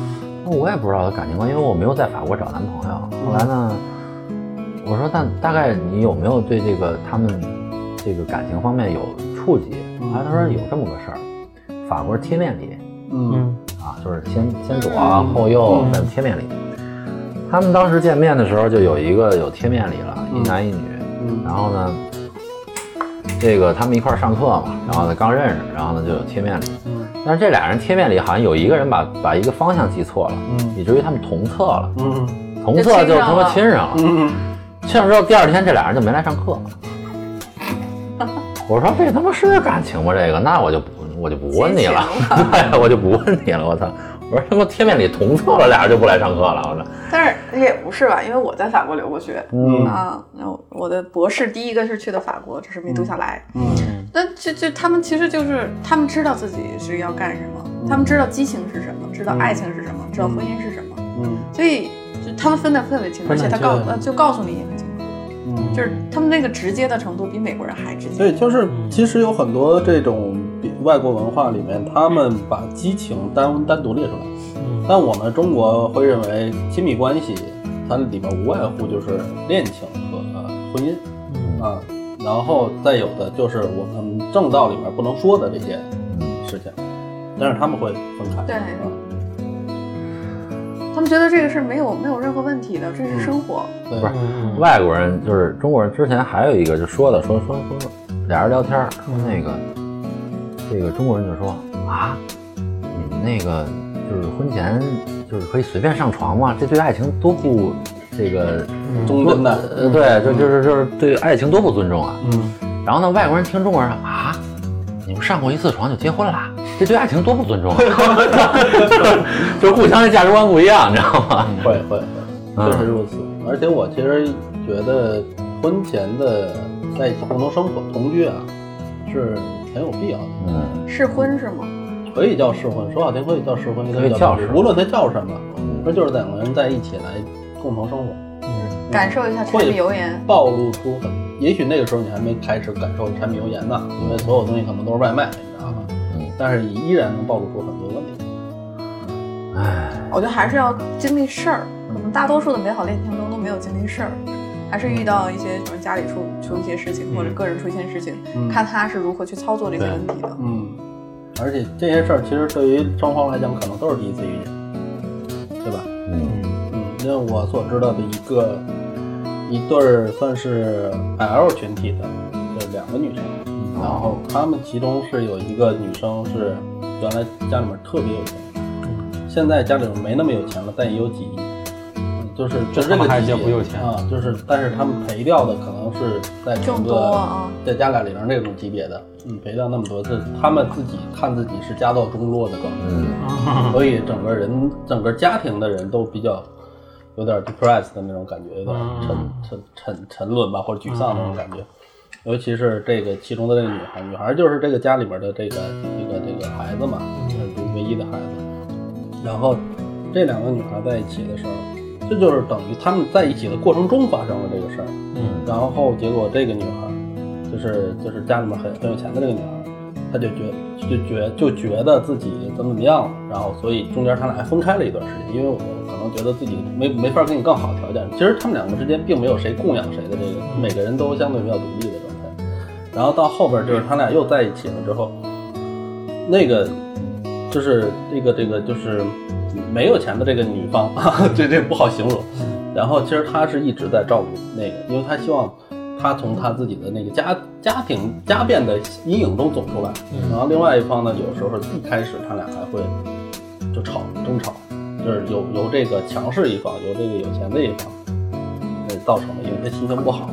那我也不知道他感情观，因为我没有在法国找男朋友。后来呢，我说但大概你有没有对这个他们这个感情方面有触及？后来他说有这么个事儿，法国是贴面礼嗯啊，就是先先左后右再贴面礼。他们当时见面的时候就有一个有贴面礼了，一男一女。嗯然后呢，这个他们一块上课嘛，然后呢刚认识，然后呢就有贴面礼。嗯但是这俩人贴面礼好像有一个人把把一个方向记错了，嗯以至于他们同侧了，嗯同侧就他妈亲上了。嗯亲上之后，第二天这俩人就没来上课。我说这他妈是感情吗？这个，那我就不我就不问你了，(laughs) 对，我就不问你了。我操！我说他妈贴面里同侧了，俩人就不来上课了。我说，但是也不是吧，因为我在法国留过学。嗯啊，然后我的博士第一个是去的法国，只是没读下来。嗯那这这他们其实就是他们知道自己是要干什么，他们知道激情是什么，知道爱情是什么，知道婚姻是什么，嗯所以就他们分得特别清楚，而且他告呃就告诉你也很清楚，嗯，就是他们那个直接的程度比美国人还直接。对，就是其实有很多这种比外国文化里面，他们把激情单单独列出来，但我们中国会认为亲密关系，它里面无外乎就是恋情和婚姻。啊，然后再有的就是我们正道里面不能说的这些事情，但是他们会分开。对。嗯他们觉得这个是没有没有任何问题的，这是生活。对不是外国人，就是中国人。之前还有一个就说的，说说说俩人聊天儿，说那个这个中国人就说啊，你们那个就是婚前就是可以随便上床吗？这对爱情多不这个尊重的，呃，对，就就是就是对爱情多不尊重啊。嗯，然后呢，外国人听中国人说啊，你们上过一次床就结婚啦，这对爱情多不尊重啊！(laughs) 就是互相的价值观不一样，你知道吗？会会会，嗯确实如此。而且我其实觉得婚前的在一起共同生活、同居啊，是很有必要的。嗯，试婚是吗？可以叫试婚，说好听可以叫试婚，也可以叫试婚无论它叫什么，嗯那就是两个人在一起来共同生活，感受一下柴米油盐。暴露出很，也许那个时候你还没开始感受柴米油盐呢，因为所有东西可能都是外卖，你知道吧？嗯但是依然能暴露出很多问题。唉，我觉得还是要经历事儿，可能大多数的美好恋情中都没有经历事儿，还是遇到一些什么家里出出一些事情，或者个人出现事情，嗯看他是如何去操作这些问题的。嗯，而且这些事儿其实对于双方来讲，可能都是第一次遇见，对吧？嗯嗯，因为我所知道的一个一对儿算是 L 群体的，就两个女生，然后他们其中是有一个女生是原来家里面特别有钱，现在家里面没那么有钱了，但也有几亿。嗯就是就还级别叫不有钱啊，就是但是他们赔掉的可能是在整个啊在加改里边那种级别的，嗯，赔掉那么多，这他们自己看自己是家道中落的更，嗯 (laughs) 所以整个人整个家庭的人都比较有点 depressed 的那种感觉，有点沉沉沉沉沦吧，或者沮丧那种感觉。尤其是这个其中的这个女孩，女孩就是这个家里边的这个这个这个孩子嘛，是唯一的孩子。然后这两个女孩在一起的时候，这就是等于他们在一起的过程中发生了这个事儿。嗯然后结果这个女孩，就是就是家里面很很有钱的这个女孩，她就觉就觉就觉得自己怎么怎么样了，然后所以中间他俩还分开了一段时间，因为我可能觉得自己没没法给你更好的条件。其实他们两个之间并没有谁供养谁的这个，每个人都相对比较独立的。然后到后边就是他俩又在一起了之后，那个就是这个这个就是没有钱的这个女方，(laughs) 这这不好形容。然后其实他是一直在照顾那个，因为他希望他从他自己的那个家家庭家变的阴影中走出来。然后另外一方呢，有时候一开始他俩还会就吵争吵，就是由由这个强势一方，由这个有钱的一方，呃造成的，因为他心情不好。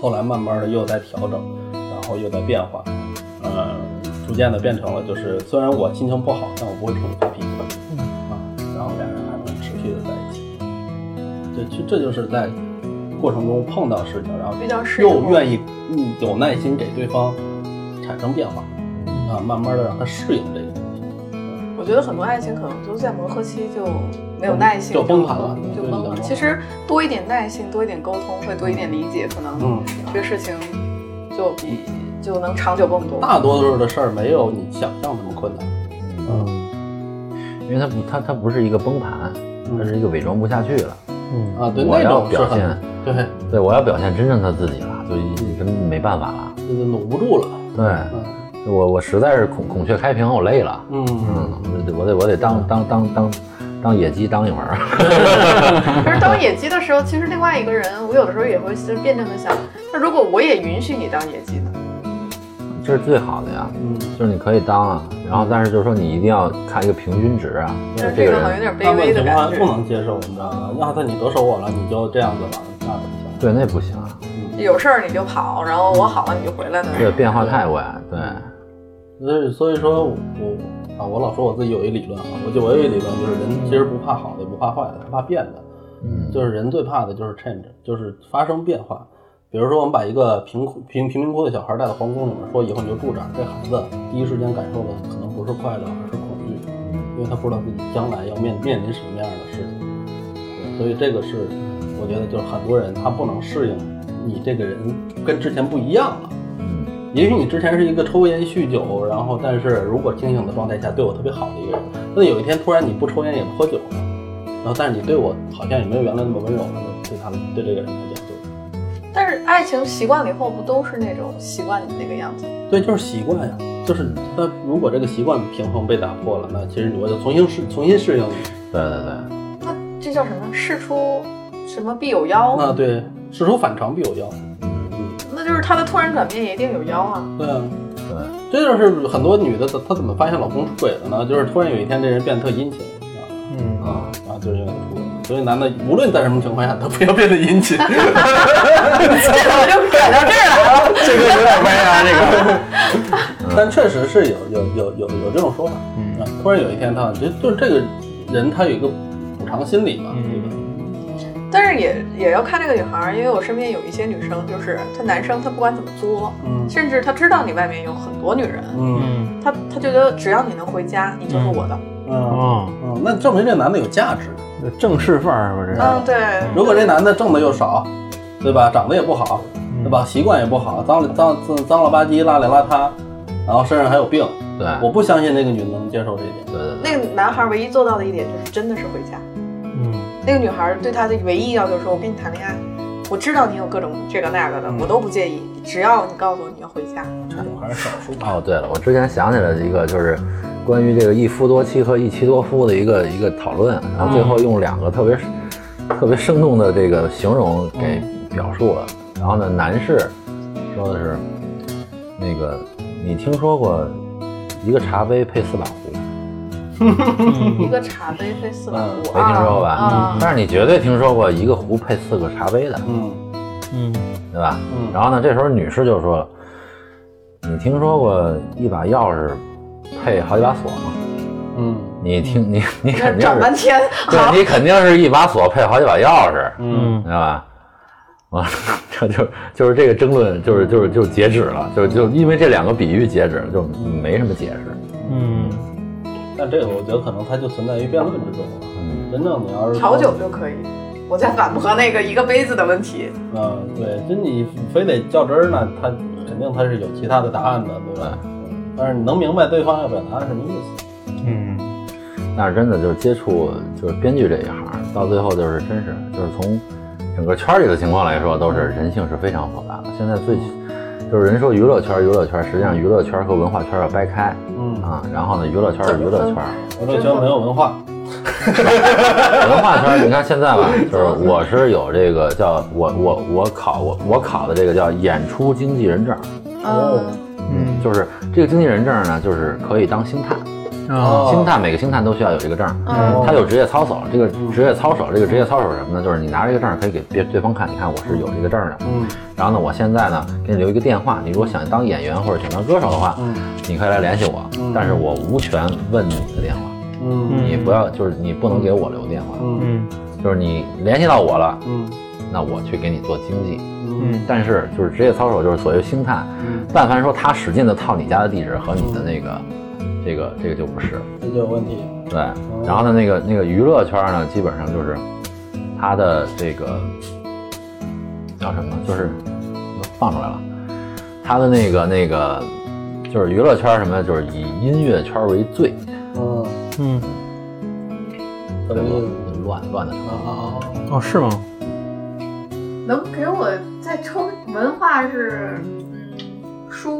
后来慢慢的又在调整，然后又在变化，呃，逐渐的变成了就是虽然我心情不好，但我不会冲你发脾气啊，然后两人还能持续的在一起。这这这就是在过程中碰到事情，然后又愿意嗯有耐心给对方产生变化啊，慢慢的让他适应这个东西。我觉得很多爱情可能都在磨合期就没有耐心，就崩盘了就崩了。其实多一点耐心，多一点沟通，会多一点理解，可能嗯这个事情就比就能长久更多。大多数的事儿没有你想象那么困难。嗯，因为它不它它不是一个崩盘，它是一个伪装不下去了。嗯啊，对，我那要表种是很现对，对，我要表现真正他自己了，就真没办法了。这就努不住了。对嗯我我实在是孔孔雀开屏，我累了。嗯嗯，我得我得我得当当当当当野鸡当一会儿。(laughs) 可是当野鸡的时候，其实另外一个人，我有的时候也会是辩证的想，那如果我也允许你当野鸡呢？这是最好的呀，嗯，就是你可以当啊，然后但是就是说你一定要看一个平均值啊，但是这个好像有点卑微的感情况不。能接受，你知道吗？那他你得手我了，你就这样子了，那怎么行？对那不行啊，有事儿你就跑，然后我好了你就回来的。对变化太快，对，所以所以说我我啊，我老说我自己有一理论啊，我就我有一理论，就是人其实不怕好的，也不怕坏的，他怕变的。嗯，就是人最怕的就是 change，就是发生变化。比如说，我们把一个贫苦贫贫民窟的小孩带到皇宫里面，说以后你就住这儿，这孩子第一时间感受的可能不是快乐，而是恐惧，因为他不知道自己将来要面面临什么样的事情。对所以这个是我觉得就是很多人他不能适应你这个人跟之前不一样了。嗯也许你之前是一个抽烟酗酒，然后但是如果清醒的状态下对我特别好的一个人，那有一天突然你不抽烟也不喝酒了，然，后但是你对我好像也没有原来那么温柔了，对他们对这个人来讲，对但是爱情习惯了以后，不都是那种习惯你那个样子？对，就是习惯呀，就是那如果这个习惯平衡被打破了，那其实我就重新适重新适应你。对对对，那这叫什么？事出什么必有妖？啊对，事出反常必有妖。那就是他的突然转变也一定有妖啊。对啊，对，这就是很多女的她她怎么发现老公出轨了呢？就是突然有一天这人变得特殷勤，嗯啊，啊，就是因为他出轨了。所以男的无论在什么情况下，都不要变得殷勤。(laughs) 就改到这儿来了。(laughs) 这个有点歪啊，这个。但确实是有有有有有这种说法，嗯，突然有一天他就就是这个人他有一个补偿心理嘛，对吧？但是也也要看这个女孩儿，因为我身边有一些女生，就是她男生他不管怎么作，嗯甚至他知道你外面有很多女人，嗯嗯他他觉得只要你能回家，你就是我的。嗯哦，嗯，那证明这男的有价值。正式范儿是吧？嗯，对。如果这男的挣的又少，对吧？长得也不好，对吧？习惯也不好，脏里脏脏脏了吧唧，邋里邋遢，然后身上还有病，对，我不相信那个女的能接受这一点。对对对，那个男孩唯一做到的一点就是真的是回家。嗯那个女孩对他的唯一要求说：“我跟你谈恋爱，我知道你有各种这个那个的，我都不介意，只要你告诉我你要回家。这种还是少数。哦，对了，我之前想起来一个，就是关于这个一夫多妻和一妻多夫的一个一个讨论，然后最后用两个特别、特别生动的这个形容给表述了。然后呢，男士说的是那个，你听说过一个茶杯配四把壶？一个茶杯配四把壶，没听说过吧？啊但是你绝对听说过一个壶配四个茶杯的，嗯。嗯。对吧？嗯。然后呢，这时候女士就说了：“你听说过一把钥匙配好几把锁吗？嗯。你听你你肯定是整半天，对，你肯定是一把锁配好几把钥匙，嗯。知道吧？完了，这就就是这个争论，就是就是就截止了，就就因为这两个比喻截止，就没什么解释。嗯但这个我觉得可能它就存在于辩论之中了。嗯，真正你要是调酒就可以。我在反驳那个一个杯子的问题。嗯，对，就你非得较真儿呢，他肯定他是有其他的答案的，对吧？嗯但是你能明白对方要表达什么意思。嗯但是真的就是接触就是编剧这一行，到最后就是真是就是从整个圈里的情况来说，都是人性是非常复杂的。现在最就是人说娱乐圈，娱乐圈，实际上娱乐圈和文化圈要掰开。嗯，啊。然后呢，娱乐圈是娱乐圈，娱乐圈没有文化。(laughs) (laughs) 文化圈，你看现在吧，就是我是有这个叫我我我考我我考的这个叫演出经纪人证，哦。嗯，嗯，就是这个经纪人证呢，就是可以当星探，啊星探每个星探都需要有这个证，嗯。他有职业操守，这个职业操守，这个职业操守是什么呢？就是你拿这个证可以给别对方看，你看我是有这个证的，嗯。然后呢，我现在呢给你留一个电话，你如果想当演员或者想当歌手的话，嗯。你可以来联系我，但是我无权问你的电话，嗯。你不要就是你不能给我留电话，嗯。嗯。就是你联系到我了，嗯。那我去给你做经济。嗯。但是就是职业操守，就是所谓星探，但凡说他使劲的套你家的地址和你的那个，这个这个就不是。这就有问题。对，然后呢，那个那个娱乐圈呢，基本上就是他的这个叫什么，就是放出来了，他的那个那个就是娱乐圈什么，就是以音乐圈为最，嗯，嗯什么意思？乱乱的哦是吗？能给我再抽文化是嗯书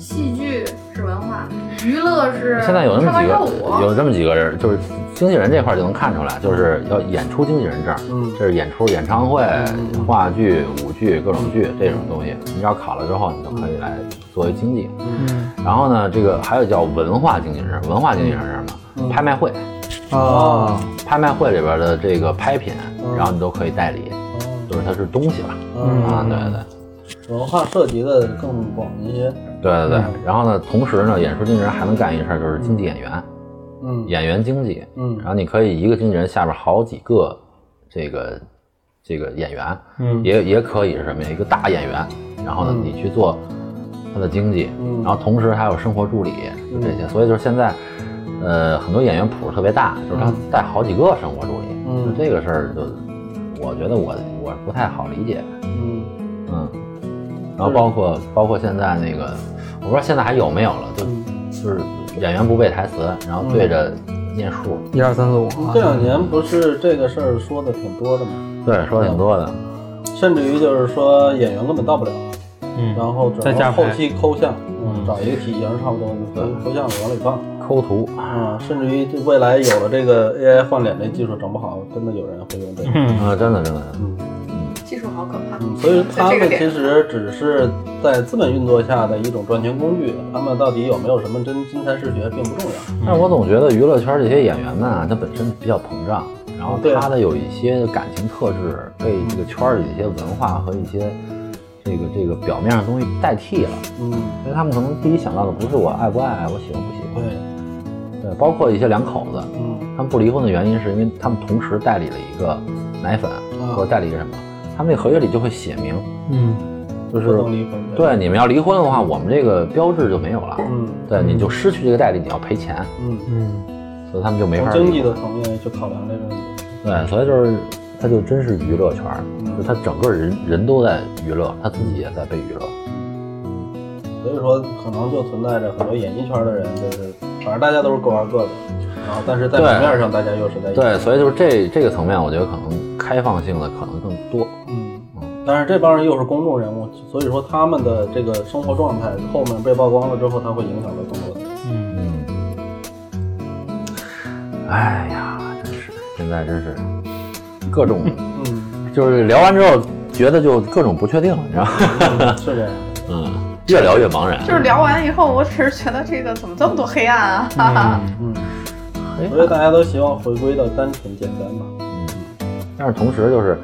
戏剧是文化，娱乐是现在有那么几个，有这么几个人，就是经纪人这块儿就能看出来，就是要演出经纪人证，嗯。这是演出、演唱会、话剧、舞剧、各种剧这种东西，你只要考了之后，你就可以来作为经纪。嗯。然后呢，这个还有叫文化经纪人，文化经纪人是什么？拍卖会，哦拍卖会里边的这个拍品，然后你都可以代理，哦就是它是东西吧？嗯。啊，对对对。文化涉及的更广一些。对对对，然后呢，同时呢，演出经纪人还能干一事儿，就是经纪演员，嗯。演员经纪。嗯。然后你可以一个经纪人下边好几个这个这个演员，嗯。也也可以是什么呀？一个大演员，然后呢，嗯。你去做他的经纪，嗯。然后同时还有生活助理，就这些。所以就是现在，呃，很多演员谱特别大，就是他带好几个生活助理。嗯。就这个事儿，就我觉得我我不太好理解。然后包括包括现在那个，我不知道现在还有没有了，就嗯。就是演员不背台词，然后对着念数，一二三四五，这两年不是这个事儿说的挺多的吗？对，说的挺多的。甚至于就是说演员根本到不了，嗯，然后再加后期抠像，嗯，找一个体型差不多，抠抠像往里放，抠图，啊，甚至于这未来有了这个 AI 换脸这技术，整不好真的有人会用这个。嗯。啊，真的真的，嗯技术好可怕。嗯，所以他们其实只是在资本运作下的一种赚钱工具，他们到底有没有什么真金才实学并不重要。但是我总觉得娱乐圈这些演员们啊，他本身比较膨胀，然后对他的有一些感情特质被这个圈里的一些文化和一些这个这个表面上的东西代替了，嗯，所以他们可能第一想到的不是我爱不爱，我喜欢不喜欢，对，对，包括一些两口子，嗯他们不离婚的原因是因为他们同时代理了一个奶粉啊或代理一个什么，他们那合约里就会写明，嗯就是不能离婚。对你们要离婚的话，我们这个标志就没有了，嗯对，你就失去这个代理，你要赔钱，嗯，嗯所以他们就没法从经济的层面去考量这个问题。对，所以就是，他就真是娱乐圈就他整个人人都在娱乐，他自己也在被娱乐。所以说，可能就存在着很多演艺圈的人，就是反正大家都是各玩各的，然后但是在对明面上大家又是在一起。对，所以就是这这个层面，我觉得可能开放性的可能更多。嗯，但是这帮人又是公众人物，所以说他们的这个生活状态后面被曝光了之后，他会影响到更多的人。嗯，嗯，哎呀，真是现在真是各种，嗯，就是聊完之后觉得就各种不确定了，你知道吗？嗯是这样。(laughs) 嗯，越聊越茫然。就是聊完以后，我只是觉得这个怎么这么多黑暗啊？哈哈。嗯，哎。所以大家都希望回归到单纯简单嘛。但是同时就是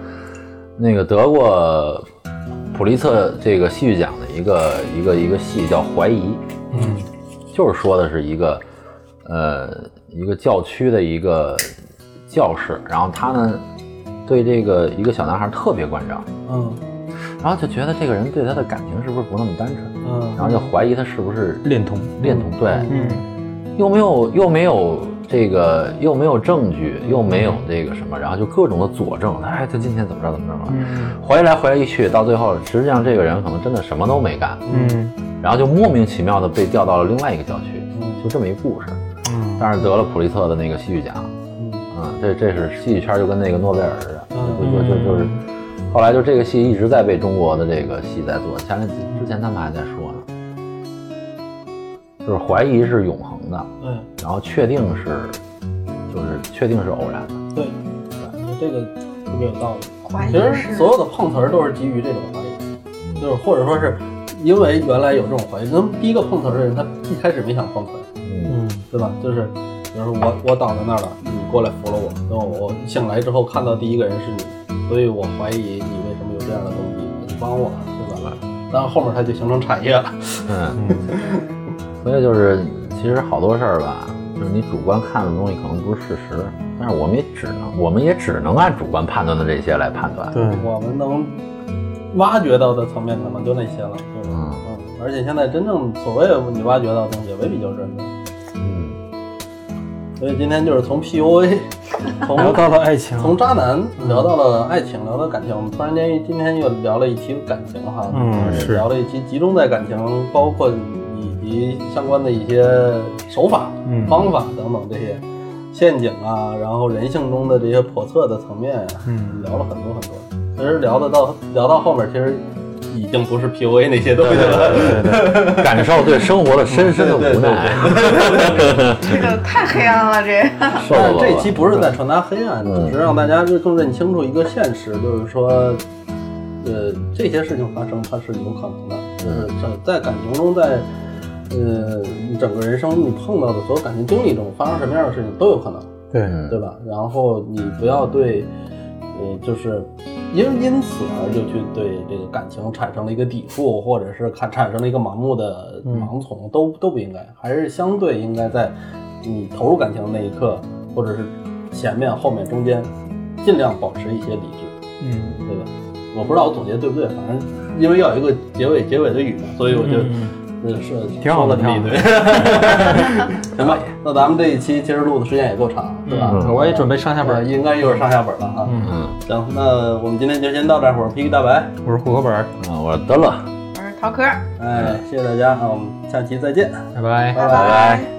那个得过普利策这个戏剧奖的一个一个一个戏叫《怀疑》，嗯，就是说的是一个呃一个教区的一个教士，然后他呢对这个一个小男孩特别关照，嗯。然后就觉得这个人对他的感情是不是不那么单纯，嗯。然后就怀疑他是不是恋童，恋童，对，嗯。又没有又没有这个又没有证据，又没有这个什么，然后就各种的佐证，哎，他今天怎么着怎么着了，嗯。怀疑来怀疑去，到最后实际上这个人可能真的什么都没干，嗯。然后就莫名其妙的被调到了另外一个教区，就这么一故事，嗯。但是得了普利策的那个戏剧奖，嗯。嗯，这这是戏剧圈就跟那个诺贝尔似的，嗯。就就就就是，后来就这个戏一直在被中国的这个戏在做，前两之前他们还在说呢，就是怀疑是永恒的，对然后确定是，就是确定是偶然的，对，对，这个特别有道理。怀疑其实所有的碰瓷儿都是基于这种怀疑，就是或者说是因为原来有这种怀疑，那么第一个碰瓷儿的人他一开始没想碰瓷儿，嗯嗯对吧？就是比如说我我倒在那儿了，你过来扶了我，然后我醒来之后看到第一个人是你，所以我怀疑你为什么有这样的动机，你帮我，对吧？然后后面它就形成产业了。嗯，(laughs) 所以就是其实好多事儿吧，就是你主观看的东西可能不是事实，但是我们也只能我们也只能按主观判断的这些来判断，对，我们能挖掘到的层面可能就那些了？嗯嗯，而且现在真正所谓你挖掘到的东西，也未必就是真的。嗯所以今天就是从 PUA，(laughs) 从聊到了爱情，从渣男聊到了爱情，聊到感情。我们突然间今天又聊了一期感情哈，嗯是聊了一期集中在感情，包括以及相关的一些手法、嗯。方法等等这些陷阱啊，然后人性中的这些叵测的层面啊、嗯。聊了很多很多。其实聊的到聊到后面，其实已经不是 PUA 那些东西了。对对对，(laughs) 感受对生活的深深的无奈，(laughs) 这个太黑暗了，这。受了但这期不是在传达黑暗，嗯。只是让大家更认清楚一个现实，就是说，呃，这些事情发生它是有可能的，就是在在感情中，在呃你整个人生你碰到的所有感情经历中发生什么样的事情都有可能，对，嗯对吧？然后你不要对，呃，就是因因此而就去对这个感情产生了一个抵触，或者是看产生了一个盲目的盲从，都都不应该，还是相对应该在你投入感情的那一刻，或者是前面、后面、中间，尽量保持一些理智，嗯对吧？我不知道我总结对不对，反正因为要有一个结尾结尾的语嘛，所以我就。嗯呃，是挺好的挺好的 (laughs) 行吧？那咱们这一期其实录的时间也够长，对吧？嗯我也准备上下呃本，应该一会儿上下本了啊。嗯，嗯行，那我们今天就先到这儿。我是皮皮大白，我是户口本儿，嗯，我是德乐，我是陶壳，哎，谢谢大家啊，我们下期再见。拜拜。拜拜拜拜